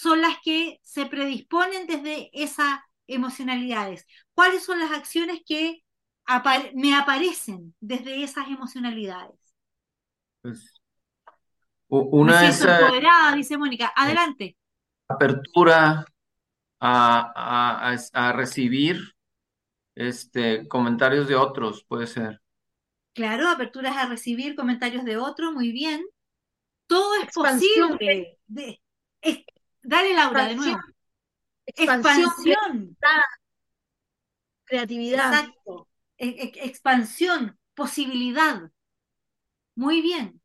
[SPEAKER 2] son las que se predisponen desde esas emocionalidades? ¿Cuáles son las acciones que me aparecen desde esas emocionalidades?
[SPEAKER 5] Pues, una
[SPEAKER 2] es empoderada, dice Mónica. Adelante.
[SPEAKER 5] Apertura a, a, recibir este, comentarios de otros, puede ser.
[SPEAKER 2] Claro, aperturas a recibir comentarios de otros, muy bien. Todo es posible. De, dale, Laura, de nuevo. Expansión.
[SPEAKER 7] Creatividad.
[SPEAKER 2] Exacto. E, e, expansión, posibilidad. Muy bien.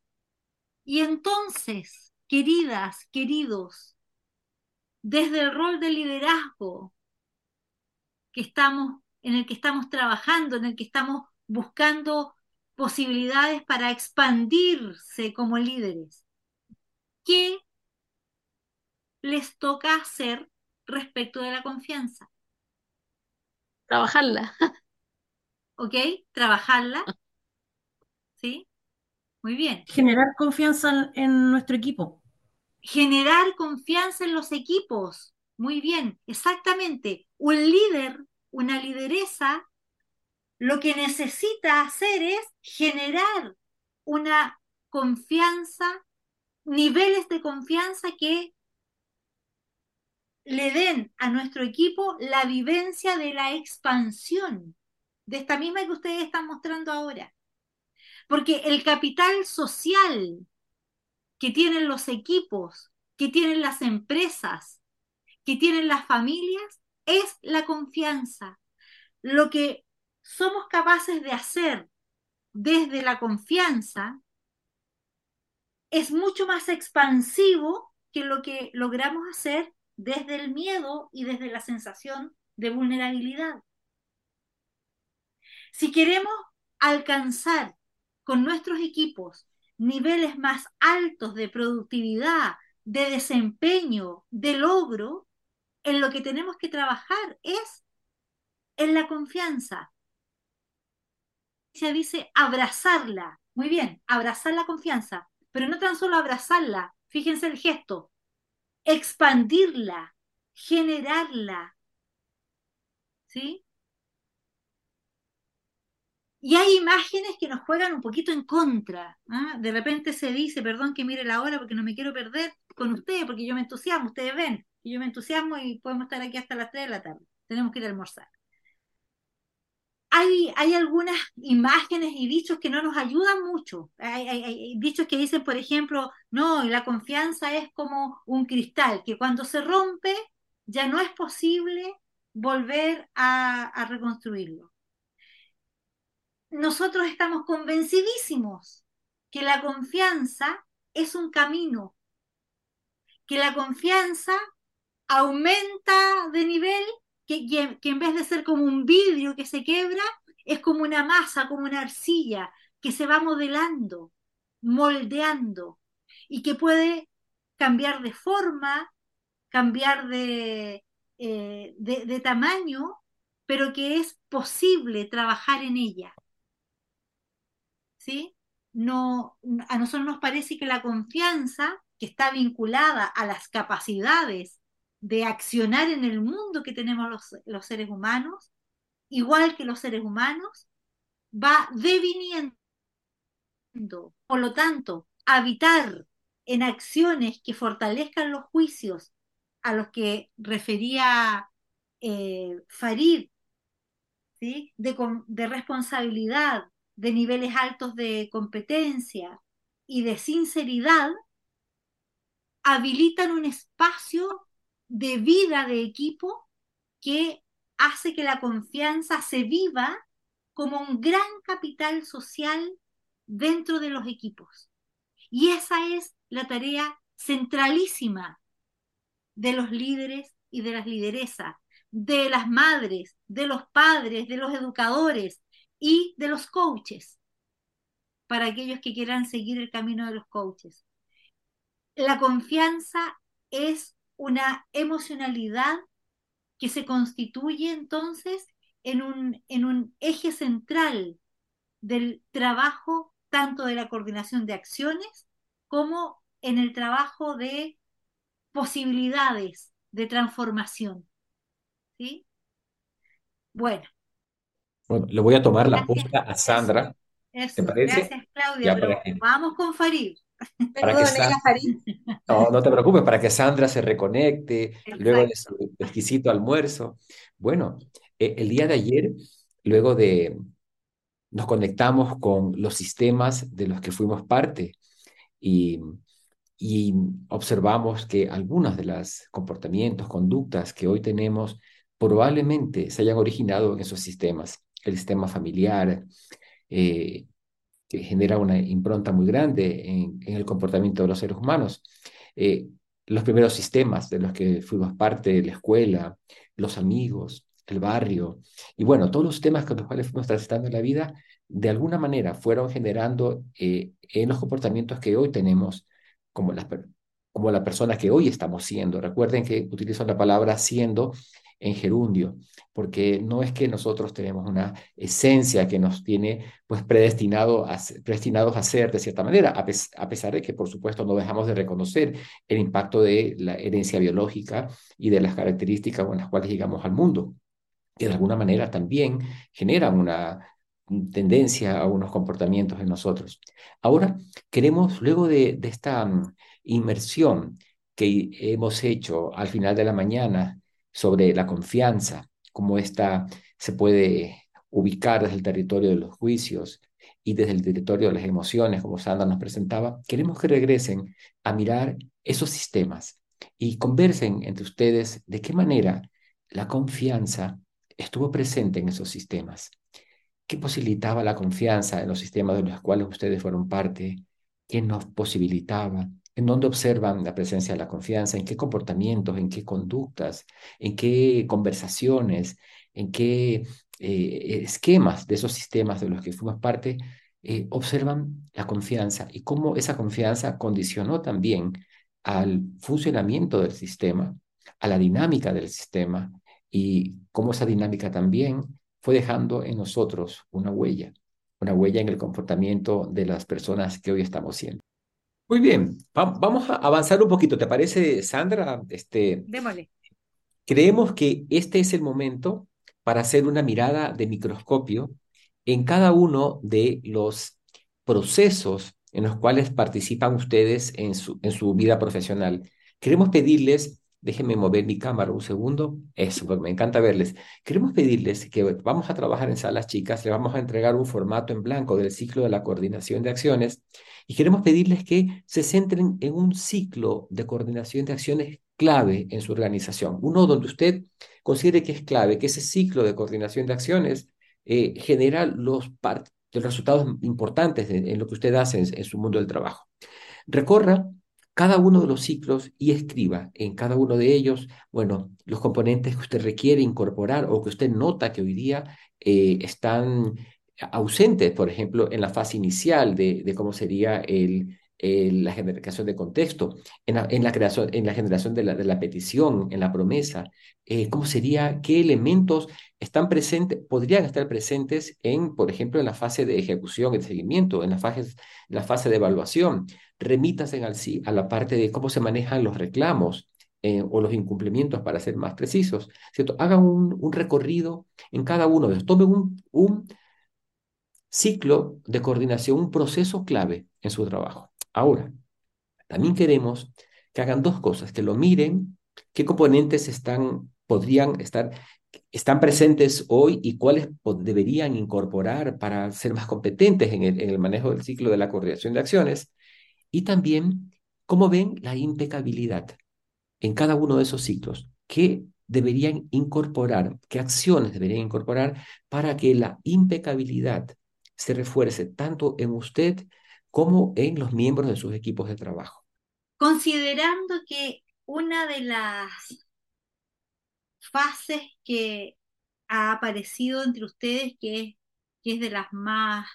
[SPEAKER 2] Y entonces, queridas, queridos, desde el rol de liderazgo que estamos, en el que estamos trabajando, en el que estamos buscando posibilidades para expandirse como líderes, ¿qué les toca hacer respecto de la confianza?
[SPEAKER 7] Trabajarla.
[SPEAKER 2] ¿Ok? Trabajarla. ¿Sí? Muy bien.
[SPEAKER 3] Generar confianza en nuestro equipo.
[SPEAKER 2] Generar confianza en los equipos. Muy bien, exactamente. Un líder, una lideresa, lo que necesita hacer es generar una confianza, niveles de confianza que le den a nuestro equipo la vivencia de la expansión, de esta misma que ustedes están mostrando ahora. Porque el capital social que tienen los equipos, que tienen las empresas, que tienen las familias, es la confianza. Lo que somos capaces de hacer desde la confianza es mucho más expansivo que lo que logramos hacer desde el miedo y desde la sensación de vulnerabilidad. Si queremos alcanzar con nuestros equipos niveles más altos de productividad, de desempeño, de logro, en lo que tenemos que trabajar es en la confianza. Se dice abrazarla. Muy bien, abrazar la confianza, pero no tan solo abrazarla, fíjense el gesto, expandirla, generarla. ¿Sí? Y hay imágenes que nos juegan un poquito en contra. ¿ah? De repente se dice, perdón que mire la hora porque no me quiero perder con ustedes, porque yo me entusiasmo, ustedes ven, y yo me entusiasmo y podemos estar aquí hasta las 3 de la tarde. Tenemos que ir a almorzar. Hay, algunas imágenes y dichos que no nos ayudan mucho. Hay, hay, dichos que dicen, por ejemplo, no, la confianza es como un cristal, que cuando se rompe ya no es posible volver a reconstruirlo nosotros estamos convencidísimos que la confianza es un camino, que la confianza aumenta de nivel, que, que, en vez de ser como un vidrio que se quebra, es como una masa, como una arcilla, que se va modelando, moldeando, y que puede cambiar de forma, cambiar de, eh, de tamaño, pero que es posible trabajar en ella. ¿sí? No, a nosotros nos parece que la confianza, que está vinculada a las capacidades de accionar en el mundo que tenemos los, los seres humanos, igual que los seres humanos, va deviniendo. Por lo tanto, habitar en acciones que fortalezcan los juicios a los que refería eh, Farid, de, de responsabilidad, de niveles altos de competencia y de sinceridad, habilitan un espacio de vida de equipo que hace que la confianza se viva como un gran capital social dentro de los equipos. Y esa es la tarea centralísima de los líderes y de las lideresas, de las madres, de los padres, de los educadores y de los coaches, para aquellos que quieran seguir el camino de los coaches. La confianza es una emocionalidad que se constituye entonces en un, en un eje central del trabajo tanto de la coordinación de acciones como en el trabajo de posibilidades de transformación. ¿Sí? Bueno.
[SPEAKER 1] Bueno, le voy a tomar la posta a Sandra.
[SPEAKER 2] Eso, ¿Te parece? Gracias, Claudia. pero vamos con Farid.
[SPEAKER 1] Para Farid. No, no te preocupes, para que Sandra se reconecte luego de su exquisito almuerzo. Bueno, eh, el día de ayer, luego de, nos conectamos con los sistemas de los que fuimos parte y, y observamos que algunos de los comportamientos, conductas que hoy tenemos probablemente se hayan originado en esos sistemas. El sistema familiar, eh, que genera una impronta muy grande en, el comportamiento de los seres humanos. Eh, los primeros sistemas de los que fuimos parte, la escuela, los amigos, el barrio, y bueno, todos los temas con los cuales fuimos transitando la vida, de alguna manera fueron generando eh, en los comportamientos que hoy tenemos como las, como la persona que hoy estamos siendo. Recuerden que utilizo la palabra siendo en gerundio, porque no es que nosotros tenemos una esencia que nos tiene pues predestinado predestinados a ser de cierta manera, a, pesar de que por supuesto no dejamos de reconocer el impacto de la herencia biológica y de las características con las cuales llegamos al mundo, que de alguna manera también generan una tendencia a unos comportamientos en nosotros. Ahora queremos, luego de, esta inmersión que hemos hecho al final de la mañana sobre la confianza, cómo esta se puede ubicar desde el territorio de los juicios y desde el territorio de las emociones, como Sandra nos presentaba, queremos que regresen a mirar esos sistemas y conversen entre ustedes de qué manera la confianza estuvo presente en esos sistemas. ¿Qué posibilitaba la confianza en los sistemas de los cuales ustedes fueron parte? ¿Qué nos posibilitaba? En dónde observan la presencia de la confianza, en qué comportamientos, en qué conductas, en qué conversaciones, en qué eh, esquemas de esos sistemas de los que fuimos parte, eh, observan la confianza y cómo esa confianza condicionó también al funcionamiento del sistema, a la dinámica del sistema y cómo esa dinámica también fue dejando en nosotros una huella, una huella en el comportamiento de las personas que hoy estamos siendo. Muy bien, vamos a avanzar un poquito, ¿te parece, Sandra? Este,
[SPEAKER 2] Démosle.
[SPEAKER 1] creemos que este es el momento para hacer una mirada de microscopio en cada uno de los procesos en los cuales participan ustedes en su, en su vida profesional. Queremos pedirles Déjenme mover mi cámara un segundo. Eso, me encanta verles. Queremos pedirles que vamos a trabajar en salas chicas, le vamos a entregar un formato en blanco del ciclo de la coordinación de acciones y queremos pedirles que se centren en un ciclo de coordinación de acciones clave en su organización. Uno donde usted considere que es clave, que ese ciclo de coordinación de acciones eh, genera los, los, resultados importantes en lo que usted hace en su mundo del trabajo. Recorra cada uno de los ciclos y escriba en cada uno de ellos, bueno, los componentes que usted requiere incorporar o que usted nota que hoy día eh, están ausentes, por ejemplo, en la fase inicial de, cómo sería el, la generación de contexto, en la, en creación, en la generación de la, petición, en la promesa, eh, cómo sería, qué elementos están presentes, podrían estar presentes en, por ejemplo, en la fase de ejecución y de seguimiento, en la fase, la fase de evaluación. Remítanse al, a la parte de cómo se manejan los reclamos eh, o los incumplimientos, para ser más precisos, ¿cierto? Hagan un, un recorrido en cada uno de ellos. Tomen un, un ciclo de coordinación, un proceso clave en su trabajo. Ahora, también queremos que hagan dos cosas, que lo miren, qué componentes están, podrían estar están presentes hoy y cuáles deberían incorporar para ser más competentes en el, en el manejo del ciclo de la coordinación de acciones. Y también cómo ven la impecabilidad en cada uno de esos ciclos. ¿Qué deberían incorporar, qué acciones deberían incorporar para que la impecabilidad se refuerce tanto en usted como en los miembros de sus equipos de trabajo?
[SPEAKER 2] Considerando que una de las fases que ha aparecido entre ustedes, que es, que es de las más,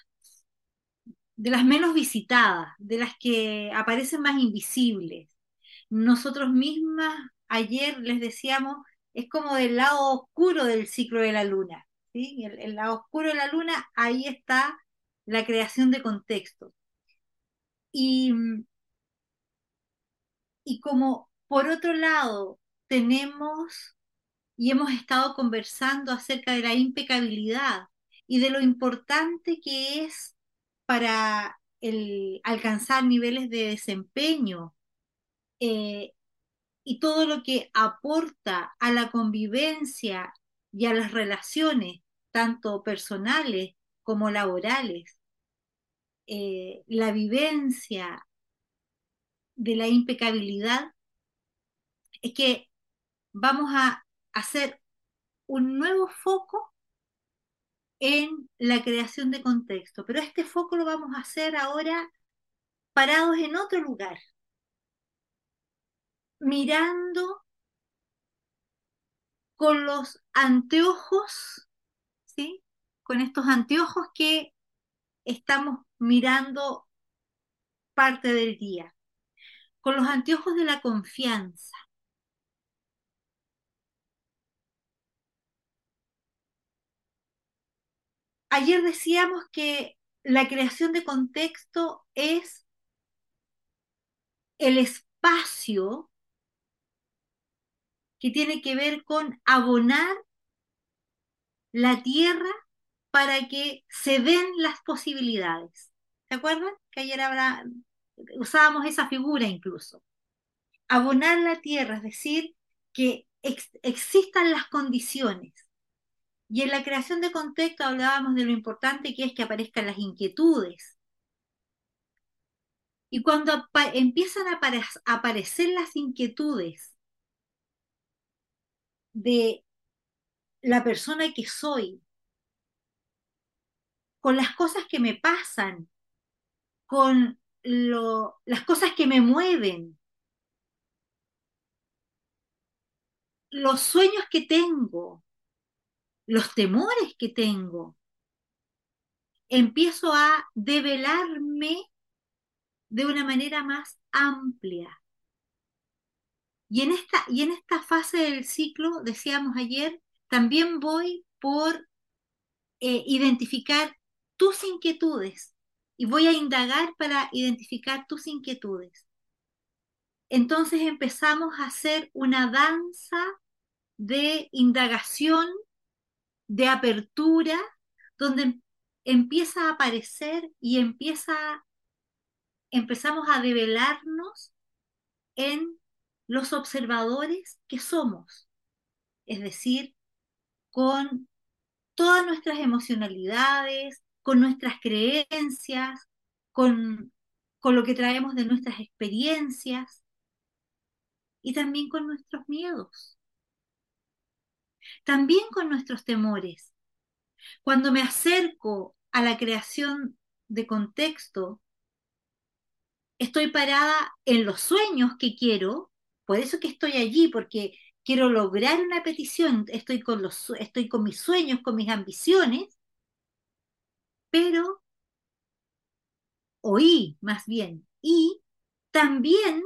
[SPEAKER 2] de las menos visitadas, de las que aparecen más invisibles. Nosotros mismas ayer les decíamos, es como del lado oscuro del ciclo de la luna. ¿sí? El, el lado oscuro de la luna, ahí está la creación de contexto. Y, y como por otro lado tenemos y hemos estado conversando acerca de la impecabilidad y de lo importante que es para alcanzar niveles de desempeño eh, y todo lo que aporta a la convivencia y a las relaciones, tanto personales como laborales. Eh, la vivencia de la impecabilidad es que vamos a hacer un nuevo foco en la creación de contexto, pero este foco lo vamos a hacer ahora parados en otro lugar, mirando con los anteojos, ¿sí? Con estos anteojos que estamos mirando parte del día, con los anteojos de la confianza. Ayer decíamos que la creación de contexto es el espacio que tiene que ver con abonar la tierra para que se den las posibilidades. ¿Se acuerdan? Que ayer habrá, usábamos esa figura incluso. Abonar la tierra, es decir, que ex, existan las condiciones. Y en la creación de contexto hablábamos de lo importante que es que aparezcan las inquietudes. Y cuando empiezan a, aparecer las inquietudes de la persona que soy, con las cosas que me pasan, con las cosas que me mueven, los sueños que tengo, los temores que tengo. Empiezo a develarme de una manera más amplia. Y en esta, y en esta fase del ciclo, decíamos ayer, también voy por eh, identificar tus inquietudes y voy a indagar para identificar tus inquietudes. Entonces empezamos a hacer una danza de indagación de apertura, donde empieza a aparecer y empieza, empezamos a develarnos en los observadores que somos, es decir, con todas nuestras emocionalidades, con nuestras creencias, con, con lo que traemos de nuestras experiencias y también con nuestros miedos también con nuestros temores. Cuando me acerco a la creación de contexto, estoy parada en los sueños que quiero, por eso que estoy allí, porque quiero lograr una petición, estoy con, los, estoy con mis sueños, con mis ambiciones, pero oí más bien, y también,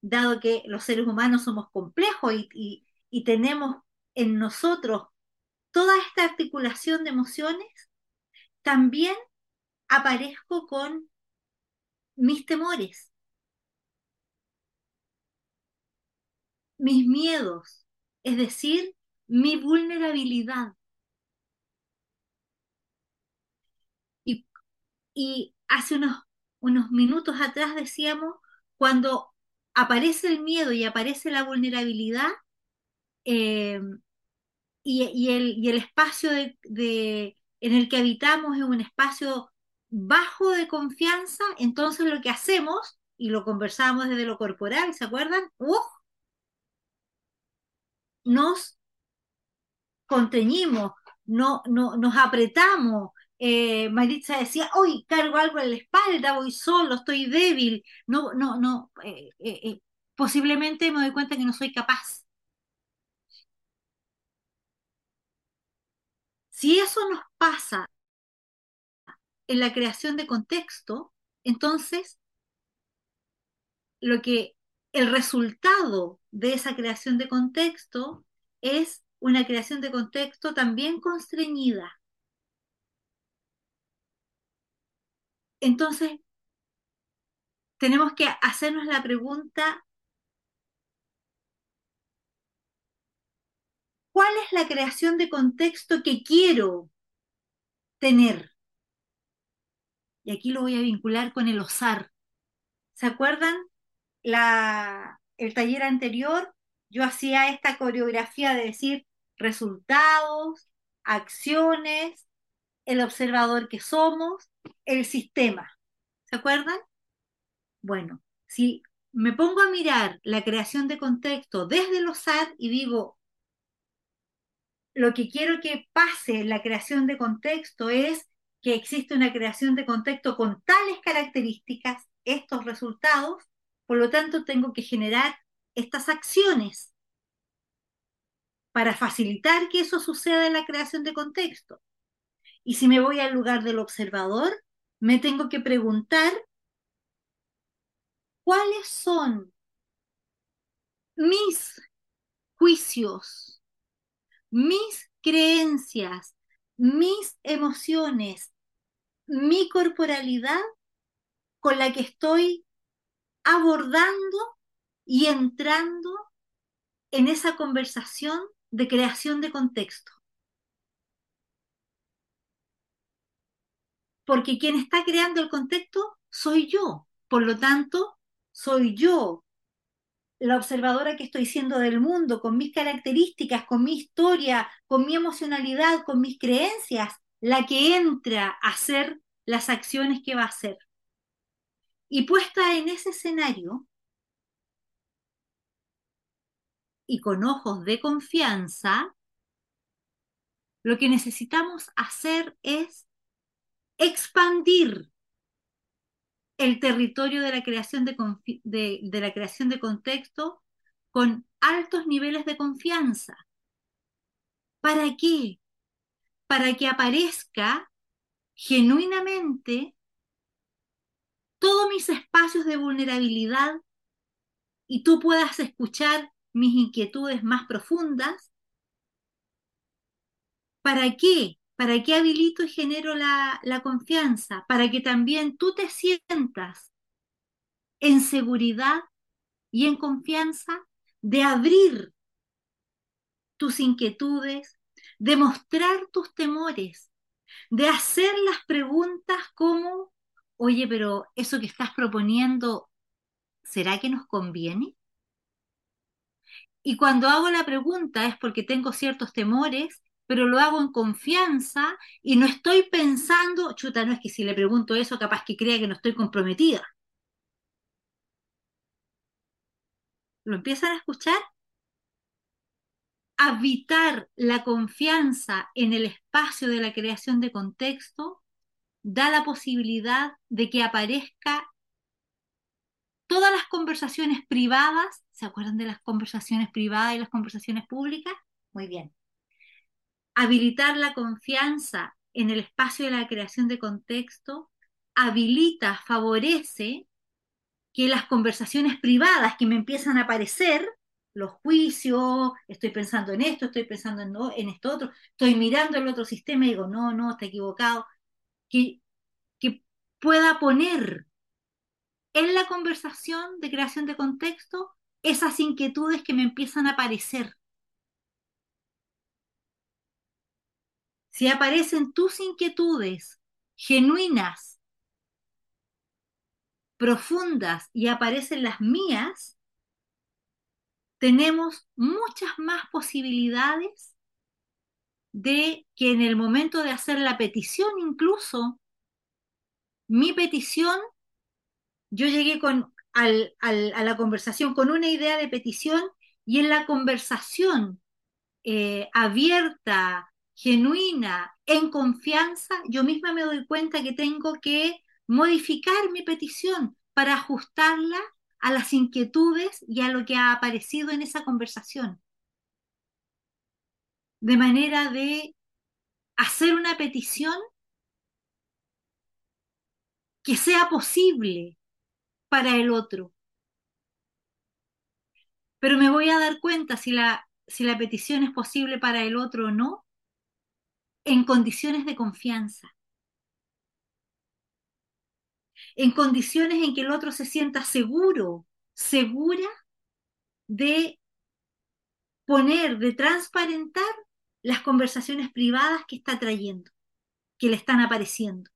[SPEAKER 2] dado que los seres humanos somos complejos y, y, y tenemos en nosotros toda esta articulación de emociones, también aparezco con mis temores, mis miedos, es decir, mi vulnerabilidad. Y, hace unos, unos minutos atrás decíamos, cuando aparece el miedo y aparece la vulnerabilidad, eh, y, el, espacio de, en el que habitamos es un espacio bajo de confianza, entonces lo que hacemos, y lo conversamos desde lo corporal, ¿se acuerdan? ¡Uf! nos conteñimos, no, no, nos apretamos. Eh, Maritza decía, hoy cargo algo en la espalda, voy solo, estoy débil. No, no, no. eh, eh, posiblemente me doy cuenta que no soy capaz. Si eso nos pasa en la creación de contexto, entonces lo que el resultado de esa creación de contexto es una creación de contexto también constreñida. Entonces, tenemos que hacernos la pregunta, ¿cuál es la creación de contexto que quiero tener? Y aquí lo voy a vincular con el osar. ¿Se acuerdan? El taller anterior, yo hacía esta coreografía de decir resultados, acciones, el observador que somos, el sistema. ¿Se acuerdan? Bueno, si me pongo a mirar la creación de contexto desde el OSAR y digo, lo que quiero que pase en la creación de contexto es que existe una creación de contexto con tales características, estos resultados, por lo tanto tengo que generar estas acciones para facilitar que eso suceda en la creación de contexto. Y si me voy al lugar del observador, me tengo que preguntar cuáles son mis juicios, mis creencias, mis emociones, mi corporalidad con la que estoy abordando y entrando en esa conversación de creación de contexto. Porque quien está creando el contexto soy yo. Por lo tanto, soy yo la observadora que estoy siendo del mundo, con mis características, con mi historia, con mi emocionalidad, con mis creencias, la que entra a hacer las acciones que va a hacer. Y puesta en ese escenario y con ojos de confianza, lo que necesitamos hacer es expandir el territorio de la creación de, de, la creación de contexto con altos niveles de confianza. ¿Para qué? Para que aparezca genuinamente todos mis espacios de vulnerabilidad y tú puedas escuchar mis inquietudes más profundas. ¿Para qué? ¿Para qué habilito y genero la, confianza? Para que también tú te sientas en seguridad y en confianza de abrir tus inquietudes, de mostrar tus temores, de hacer las preguntas como, oye, pero eso que estás proponiendo, ¿será que nos conviene? Y cuando hago la pregunta es porque tengo ciertos temores pero lo hago en confianza y no estoy pensando, chuta, no es que si le pregunto eso, capaz que crea que no estoy comprometida. ¿Lo empiezan a escuchar? Habitar la confianza en el espacio de la creación de contexto da la posibilidad de que aparezca todas las conversaciones privadas, ¿se acuerdan de las conversaciones privadas y las conversaciones públicas? Muy bien habilitar la confianza en el espacio de la creación de contexto habilita, favorece que las conversaciones privadas que me empiezan a aparecer, los juicios, estoy pensando en esto, estoy pensando en, en esto otro, estoy mirando el otro sistema y digo, no, no, está equivocado, que, que pueda poner en la conversación de creación de contexto esas inquietudes que me empiezan a aparecer. Si aparecen tus inquietudes genuinas, profundas y aparecen las mías, tenemos muchas más posibilidades de que en el momento de hacer la petición incluso, mi petición, yo llegué con, al, a la conversación con una idea de petición y en la conversación eh, abierta, genuina, en confianza, yo misma me doy cuenta que tengo que modificar mi petición para ajustarla a las inquietudes y a lo que ha aparecido en esa conversación. De manera de hacer una petición que sea posible para el otro. Pero me voy a dar cuenta si la, si la petición es posible para el otro o no en condiciones de confianza en condiciones en que el otro se sienta seguro, segura de poner, de transparentar las conversaciones privadas que está trayendo, que le están apareciendo.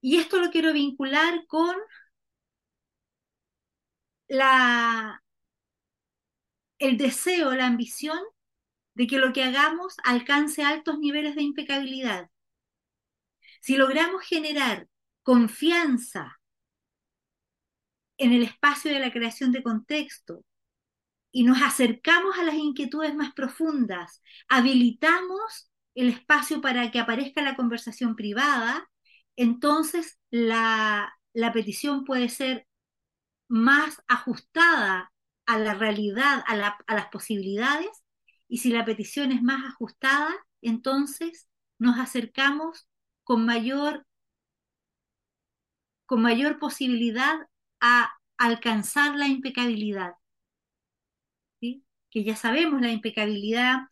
[SPEAKER 2] Y esto lo quiero vincular con la, el deseo, la ambición de que lo que hagamos alcance altos niveles de impecabilidad. Si logramos generar confianza en el espacio de la creación de contexto y nos acercamos a las inquietudes más profundas, habilitamos el espacio para que aparezca la conversación privada, entonces la, petición puede ser más ajustada a la realidad, a, las posibilidades y si la petición es más ajustada, entonces nos acercamos con mayor, con mayor posibilidad a alcanzar la impecabilidad. Que ya sabemos, la impecabilidad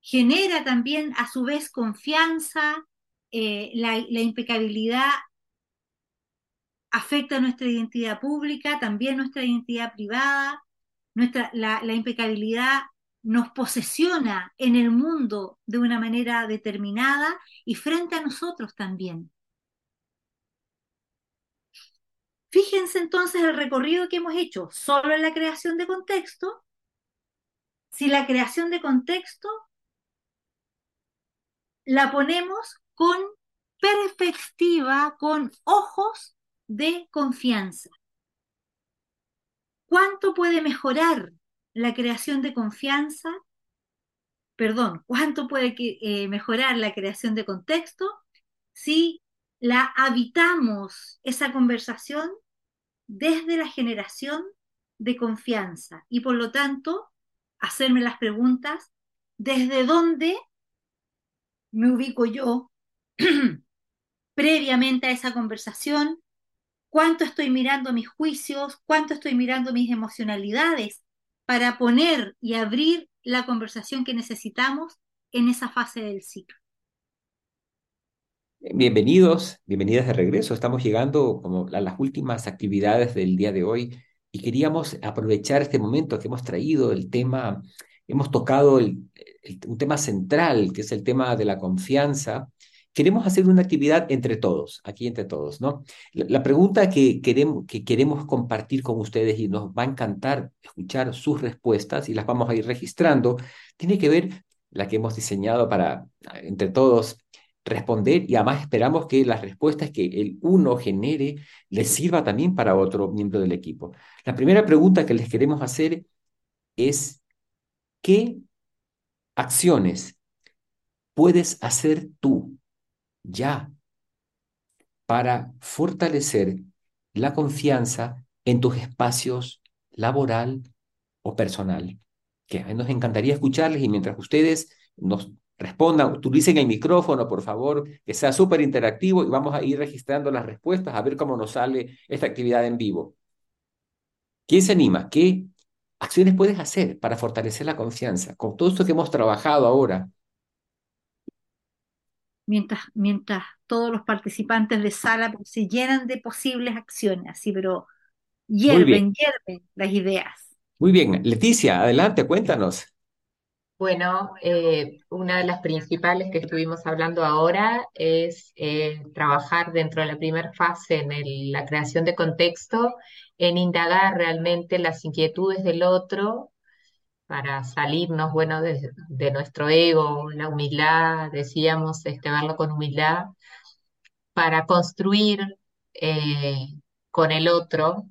[SPEAKER 2] genera también a su vez confianza, eh, la, impecabilidad afecta nuestra identidad pública, también nuestra identidad privada, nuestra, la, la impecabilidad nos posesiona en el mundo de una manera determinada y frente a nosotros también. Fíjense entonces el recorrido que hemos hecho solo en la creación de contexto. Si la creación de contexto la ponemos con perspectiva, con ojos de confianza. ¿Cuánto puede mejorar la creación de confianza, perdón, cuánto puede eh, mejorar la creación de contexto si la habitamos esa conversación desde la generación de confianza y por lo tanto hacerme las preguntas desde dónde me ubico yo previamente a esa conversación, cuánto estoy mirando mis juicios, cuánto estoy mirando mis emocionalidades para poner y abrir la conversación que necesitamos en esa fase del ciclo.
[SPEAKER 1] Bienvenidos, bienvenidas de regreso. Estamos llegando como a las últimas actividades del día de hoy y queríamos aprovechar este momento que hemos traído el tema, hemos tocado un tema central, que es el tema de la confianza, queremos hacer una actividad entre todos, aquí entre todos, ¿no? La, pregunta que queremos, que queremos compartir con ustedes y nos va a encantar escuchar sus respuestas y las vamos a ir registrando, tiene que ver la que hemos diseñado para entre todos responder y además esperamos que las respuestas que el uno genere les sirva también para otro miembro del equipo. La primera pregunta que les queremos hacer es, ¿qué acciones puedes hacer tú ya para fortalecer la confianza en tus espacios laboral o personal. Que nos encantaría escucharles y mientras ustedes nos respondan, utilicen el micrófono, por favor, que sea súper interactivo y vamos a ir registrando las respuestas a ver cómo nos sale esta actividad en vivo. ¿Quién se anima? ¿Qué acciones puedes hacer para fortalecer la confianza? Con todo esto que hemos trabajado ahora,
[SPEAKER 2] mientras, mientras todos los participantes de sala se llenan de posibles acciones, así, pero hierven, hierven las ideas.
[SPEAKER 1] Muy bien, Leticia, adelante, cuéntanos.
[SPEAKER 8] Bueno, eh, una de las principales que estuvimos hablando ahora es eh, trabajar dentro de la primera fase en la creación de contexto, en indagar realmente las inquietudes del otro para salirnos, bueno, de, de nuestro ego, la humildad, decíamos, este, verlo con humildad, para construir eh, con el otro.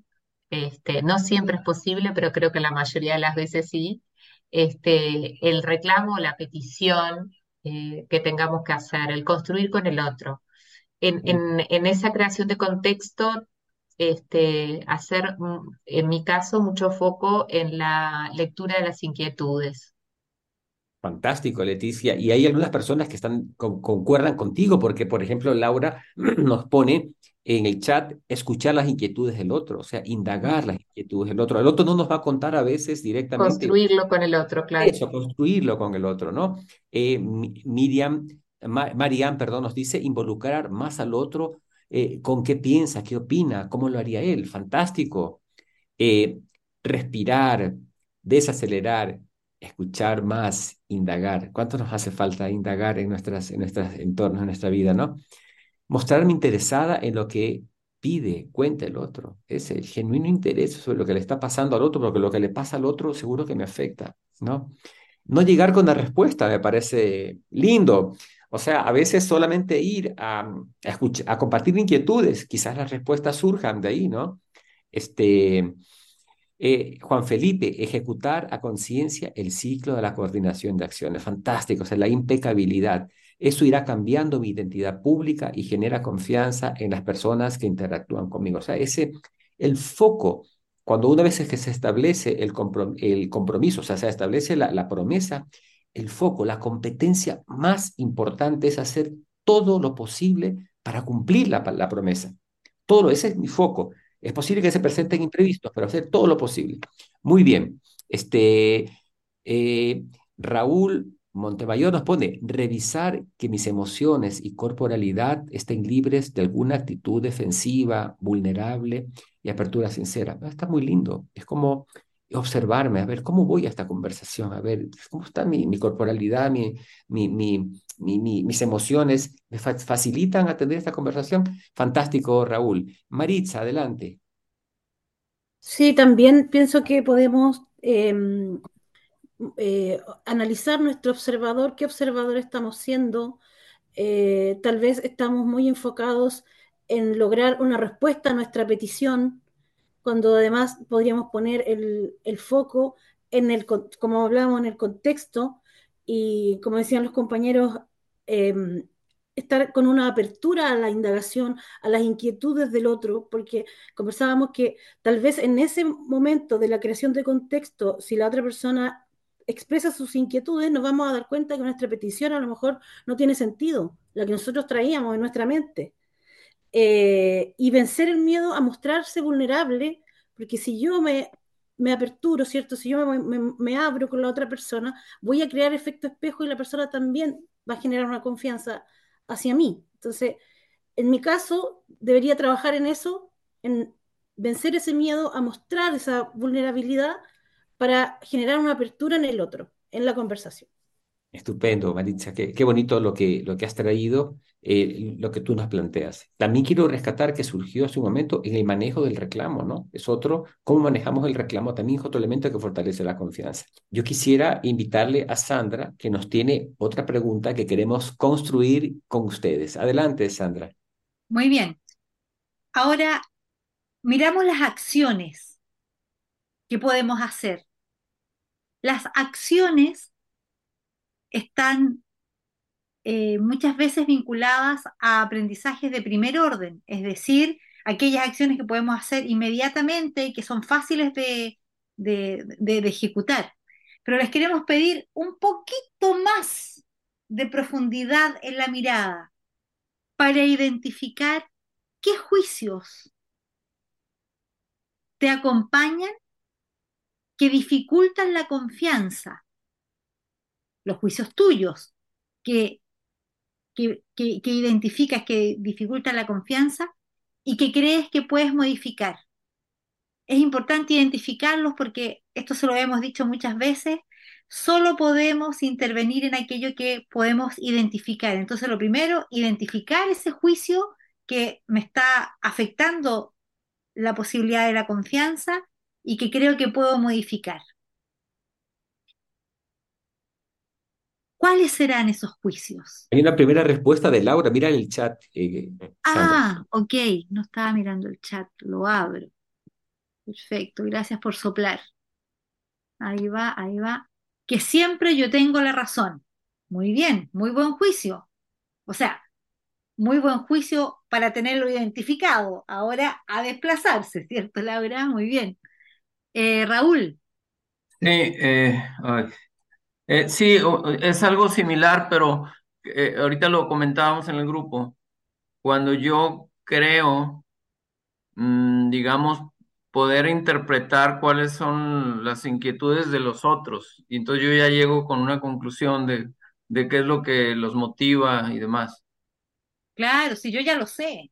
[SPEAKER 8] Este, no siempre es posible, pero creo que la mayoría de las veces sí. Este, el reclamo, la petición eh, que tengamos que hacer, el construir con el otro. En, en, en esa creación de contexto, este, hacer, mm, en mi caso, mucho foco en la lectura de las inquietudes.
[SPEAKER 1] Fantástico, Leticia. Y hay algunas personas que están con- concuerdan contigo, porque, por ejemplo, Laura nos pone en el chat escuchar las inquietudes del otro, o sea, indagar las inquietudes del otro. El otro no nos va a contar a veces directamente
[SPEAKER 8] Construirlo con el otro, claro.
[SPEAKER 1] eso, construirlo con el otro, ¿no? Eh, Mi- Miriam, Ma- Mariam, perdón, nos dice involucrar más al otro, eh, con qué piensa, qué opina, cómo lo haría él. Fantástico. Eh, respirar, desacelerar, escuchar más, indagar. ¿Cuánto nos hace falta indagar en nuestras, en nuestros entornos, en nuestra vida, ¿no? Mostrarme interesada en lo que pide, cuenta el otro. Es el genuino interés sobre lo que le está pasando al otro, porque lo que le pasa al otro seguro que me afecta, ¿no? No llegar con la respuesta me parece lindo. O sea, a veces solamente ir a, escuchar, a compartir inquietudes, quizás las respuestas surjan de ahí, ¿no? Este, eh, Juan Felipe, ejecutar a conciencia el ciclo de la coordinación de acciones. Fantástico, o sea, la impecabilidad. Eso irá cambiando mi identidad pública y genera confianza en las personas que interactúan conmigo. O sea, ese, el foco, cuando una vez que se establece el, comprom el compromiso, o sea, se establece la promesa, el foco, la competencia más importante es hacer todo lo posible para cumplir la, promesa. Todo, ese es mi foco. Es posible que se presenten imprevistos, pero hacer todo lo posible. Muy bien. Este, eh, Raúl Montemayor nos pone, revisar que mis emociones y corporalidad estén libres de alguna actitud defensiva, vulnerable y apertura sincera. Está muy lindo. Es como observarme, a ver cómo voy a esta conversación, a ver cómo está mi, corporalidad, mi, mi, mi, mis emociones, me fa facilitan atender esta conversación. Fantástico, Raúl. Maritza, adelante.
[SPEAKER 3] Sí, también pienso que podemos eh, eh, analizar nuestro observador, qué observador estamos siendo. Eh, tal vez estamos muy enfocados en lograr una respuesta a nuestra petición, cuando además podríamos poner el, el foco en el, como hablábamos, en el contexto y como decían los compañeros, eh, estar con una apertura a la indagación, a las inquietudes del otro, porque conversábamos que tal vez en ese momento de la creación de contexto, si la otra persona expresa sus inquietudes, nos vamos a dar cuenta que nuestra petición a lo mejor no tiene sentido, la que nosotros traíamos en nuestra mente. Eh, y vencer el miedo a mostrarse vulnerable, porque si yo me, me aperturo, ¿cierto? Si yo me, me, me, abro con la otra persona, voy a crear efecto espejo y la persona también va a generar una confianza hacia mí. Entonces, en mi caso, debería trabajar en eso, en vencer ese miedo a mostrar esa vulnerabilidad para generar una apertura en el otro, en la conversación.
[SPEAKER 1] Estupendo, Maritza, qué, qué bonito lo que, lo que has traído, eh, lo que tú nos planteas. También quiero rescatar que surgió hace un momento en el manejo del reclamo, ¿no? Es otro, cómo manejamos el reclamo también es otro elemento que fortalece la confianza. Yo quisiera invitarle a Sandra, que nos tiene otra pregunta que queremos construir con ustedes. Adelante, Sandra.
[SPEAKER 2] Muy bien. Ahora, miramos las acciones que podemos hacer. Las acciones están eh, muchas veces vinculadas a aprendizajes de primer orden, es decir, aquellas acciones que podemos hacer inmediatamente y que son fáciles de, ejecutar. Pero les queremos pedir un poquito más de profundidad en la mirada para identificar qué juicios te acompañan que dificultan la confianza los juicios tuyos que, que, que, identificas que dificultan la confianza y que crees que puedes modificar. Es importante identificarlos porque esto se lo hemos dicho muchas veces, solo podemos intervenir en aquello que podemos identificar. Entonces, lo primero, identificar ese juicio que me está afectando la posibilidad de la confianza y que creo que puedo modificar. ¿Cuáles serán esos juicios?
[SPEAKER 1] Hay una primera respuesta de Laura, mira el chat, eh.
[SPEAKER 2] Ah, ok, no estaba mirando el chat, lo abro. Perfecto, gracias por soplar. Ahí va, ahí va. Que siempre yo tengo la razón. Muy bien, muy buen juicio. O sea, muy buen juicio para tenerlo identificado. Ahora a desplazarse, ¿cierto, Laura? Muy bien. Eh, Raúl,
[SPEAKER 5] Sí, eh, ay, eh, sí, es algo similar, pero eh, ahorita lo comentábamos en el grupo. Cuando yo creo, mm, digamos, poder interpretar cuáles son las inquietudes de los otros, y entonces yo ya llego con una conclusión de, de qué es lo que los motiva y demás.
[SPEAKER 2] claro, si yo ya lo sé.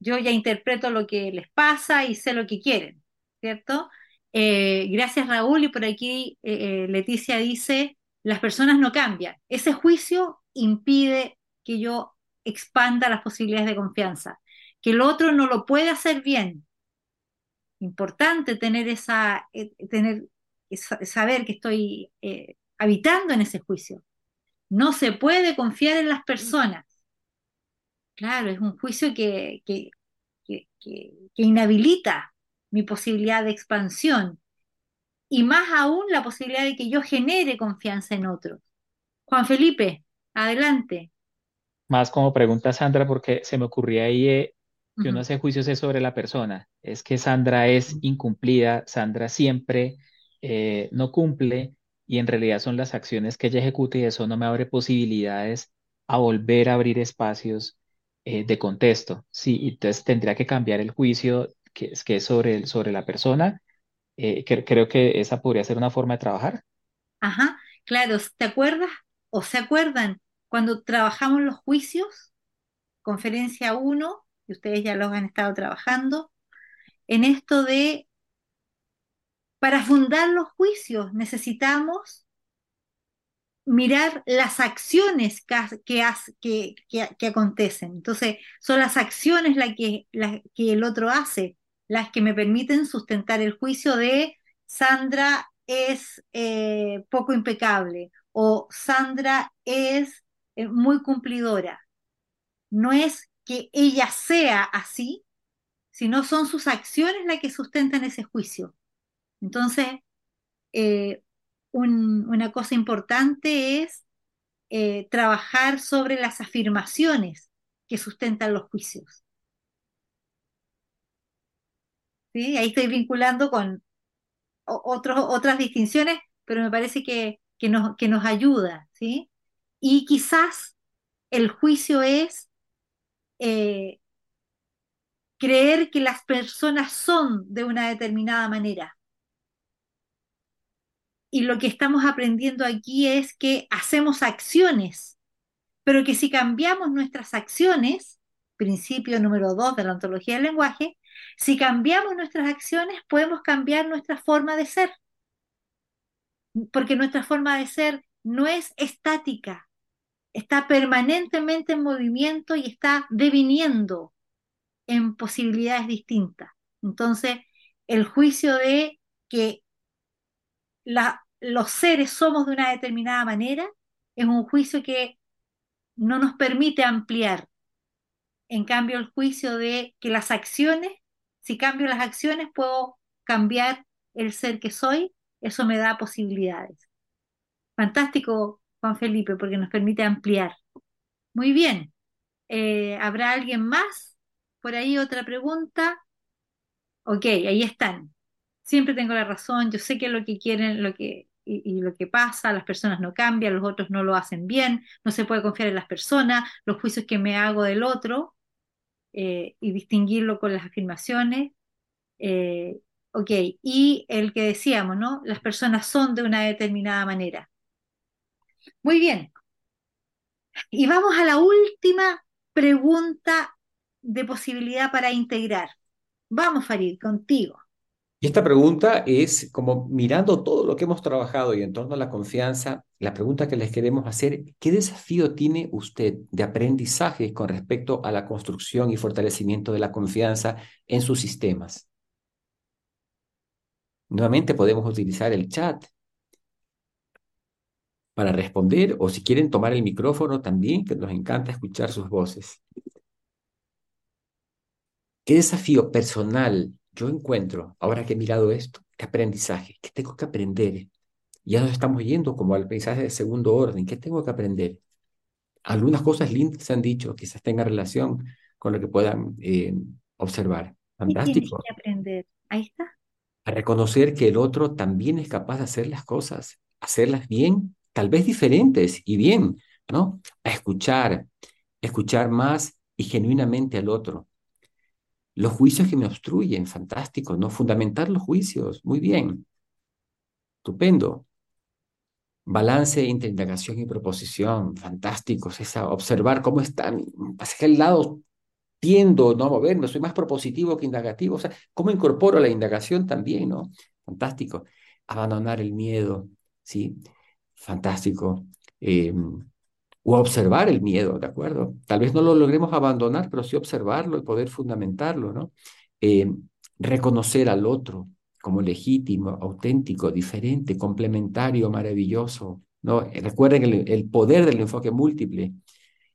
[SPEAKER 2] Yo ya interpreto lo que les pasa y sé lo que quieren, ¿cierto? Eh, gracias Raúl y por aquí eh, eh, Leticia dice, las personas no cambian. Ese juicio impide que yo expanda las posibilidades de confianza, que el otro no lo puede hacer bien. Importante tener esa, eh, tener, esa- saber que estoy habitando en ese juicio. No se puede confiar en las personas. Claro, es un juicio que, que, que, que- que inhabilita mi posibilidad de expansión y más aún la posibilidad de que yo genere confianza en otros. Juan Felipe, adelante.
[SPEAKER 9] Más como pregunta Sandra, porque se me ocurría ahí eh, que uno hace juicios es sobre la persona. Es que Sandra es incumplida, Sandra siempre eh, no cumple y en realidad son las acciones que ella ejecuta y eso no me abre posibilidades a volver a abrir espacios eh, de contexto. Sí, entonces tendría que cambiar el juicio que es, que es sobre, el- sobre la persona. Eh, cre- creo que esa podría ser una forma de trabajar.
[SPEAKER 2] Ajá, claro, ¿te acuerdas o se acuerdan cuando trabajamos los juicios? Conferencia uno y ustedes ya los han estado trabajando, en esto de, para fundar los juicios necesitamos mirar las acciones que, que, que, que- acontecen. Entonces, son las acciones que, las que el otro hace, las que me permiten sustentar el juicio de Sandra es eh, poco impecable o Sandra es eh, muy cumplidora. No es que ella sea así, sino son sus acciones las que sustentan ese juicio. Entonces, eh, un- una cosa importante es trabajar sobre las afirmaciones que sustentan los juicios. ¿Sí? Ahí estoy vinculando con otras distinciones, pero me parece que, que nos, que nos ayuda. ¿sí? Y quizás el juicio es eh, creer que las personas son de una determinada manera. Y lo que estamos aprendiendo aquí es que hacemos acciones pero que si cambiamos nuestras acciones, principio número dos de la ontología del lenguaje, si cambiamos nuestras acciones podemos cambiar nuestra forma de ser, porque nuestra forma de ser no es estática, está permanentemente en movimiento y está deviniendo en posibilidades distintas. Entonces, el juicio de que la- los seres somos de una determinada manera es un juicio que no nos permite ampliar. En cambio, el juicio de que las acciones, si cambio las acciones, puedo cambiar el ser que soy, eso me da posibilidades. Fantástico, Juan Felipe, porque nos permite ampliar. Muy bien. Eh, ¿habrá alguien más? Por ahí otra pregunta. Ok, ahí están. Siempre tengo la razón, yo sé que lo que quieren, lo que, y, y lo que pasa, las personas no cambian, los otros no lo hacen bien, no se puede confiar en las personas, los juicios que me hago del otro, eh, y distinguirlo con las afirmaciones. Eh, ok, y el que decíamos, ¿no? Las personas son de una determinada manera. Muy bien. Y vamos a la última pregunta de posibilidad para integrar. Vamos, Farid, contigo.
[SPEAKER 1] Y esta pregunta es como mirando todo lo que hemos trabajado y en torno a la confianza, la pregunta que les queremos hacer, ¿qué desafío tiene usted de aprendizaje con respecto a la construcción y fortalecimiento de la confianza en sus sistemas? Nuevamente podemos utilizar el chat. para responder o si quieren tomar el micrófono también, que nos encanta escuchar sus voces. ¿Qué desafío personal yo encuentro ahora que he mirado esto? ¿Qué aprendizaje? ¿Qué tengo que aprender? Ya nos estamos yendo como al aprendizaje de segundo orden. ¿Qué tengo que aprender? Algunas cosas lindas se han dicho, quizás tengan relación con lo que puedan eh, observar.
[SPEAKER 2] ¿Qué
[SPEAKER 1] Fantástico.
[SPEAKER 2] que aprender? Ahí está.
[SPEAKER 1] A reconocer que el otro también es capaz de hacer las cosas, hacerlas bien, tal vez diferentes y bien, ¿no? A escuchar, escuchar más y genuinamente al otro. Los juicios que me obstruyen, fantástico, ¿no? Fundamentar los juicios, muy bien, estupendo. Balance entre indagación y proposición, fantásticos, esa, observar cómo están, hacia el lado tiendo ¿no? a moverme, soy más propositivo que indagativo, o sea, cómo incorporo la indagación también, ¿no? Fantástico. Abandonar el miedo, ¿sí? Fantástico. Eh, o observar el miedo, ¿de acuerdo? Tal vez no lo logremos abandonar, pero sí observarlo y poder fundamentarlo, ¿no? Eh, reconocer al otro como legítimo, auténtico, diferente, complementario, maravilloso, ¿no? Recuerden el, el poder del enfoque múltiple.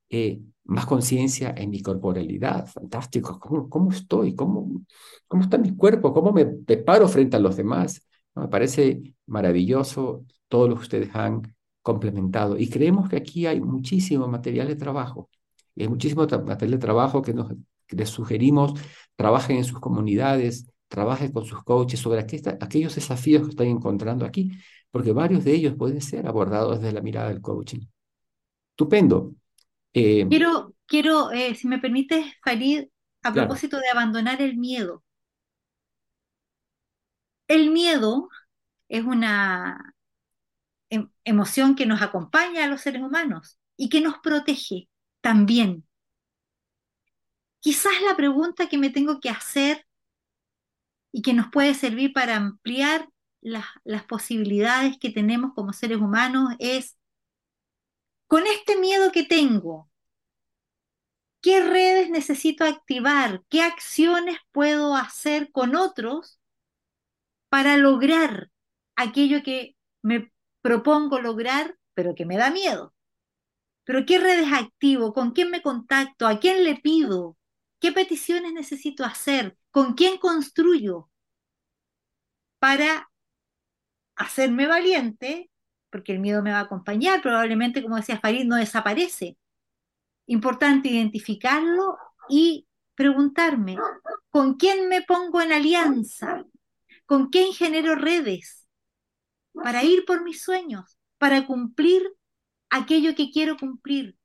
[SPEAKER 1] Eh, más conciencia en mi corporalidad, fantástico, ¿cómo, cómo estoy? ¿Cómo, ¿Cómo está mi cuerpo? ¿Cómo me preparo frente a los demás? Me parece maravilloso todo lo que ustedes han complementado y creemos que aquí hay muchísimo material de trabajo y hay muchísimo material de trabajo que, nos, que les sugerimos, trabajen en sus comunidades, trabajen con sus coaches sobre aquellos desafíos que están encontrando aquí, porque varios de ellos pueden ser abordados desde la mirada del coaching. Estupendo.
[SPEAKER 2] Eh, quiero, quiero eh, si me permites, Farid, a claro. propósito de abandonar el miedo. El miedo es una emoción que nos acompaña a los seres humanos y que nos protege también. Quizás la pregunta que me tengo que hacer y que nos puede servir para ampliar las, las posibilidades que tenemos como seres humanos es, con este miedo que tengo, ¿qué redes necesito activar? ¿Qué acciones puedo hacer con otros para lograr aquello que me propongo lograr, pero que me da miedo? ¿Pero qué redes activo? ¿Con quién me contacto? ¿A quién le pido? ¿Qué peticiones necesito hacer? ¿Con quién construyo? Para hacerme valiente, porque el miedo me va a acompañar, probablemente, como decía Farid, no desaparece. Importante identificarlo y preguntarme, ¿con quién me pongo en alianza? ¿Con quién genero redes? Para ir por mis sueños, para cumplir aquello que quiero cumplir,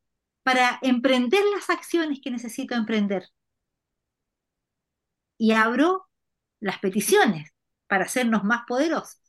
[SPEAKER 2] para emprender las acciones que necesito emprender. Y abro las peticiones para hacernos más poderosos.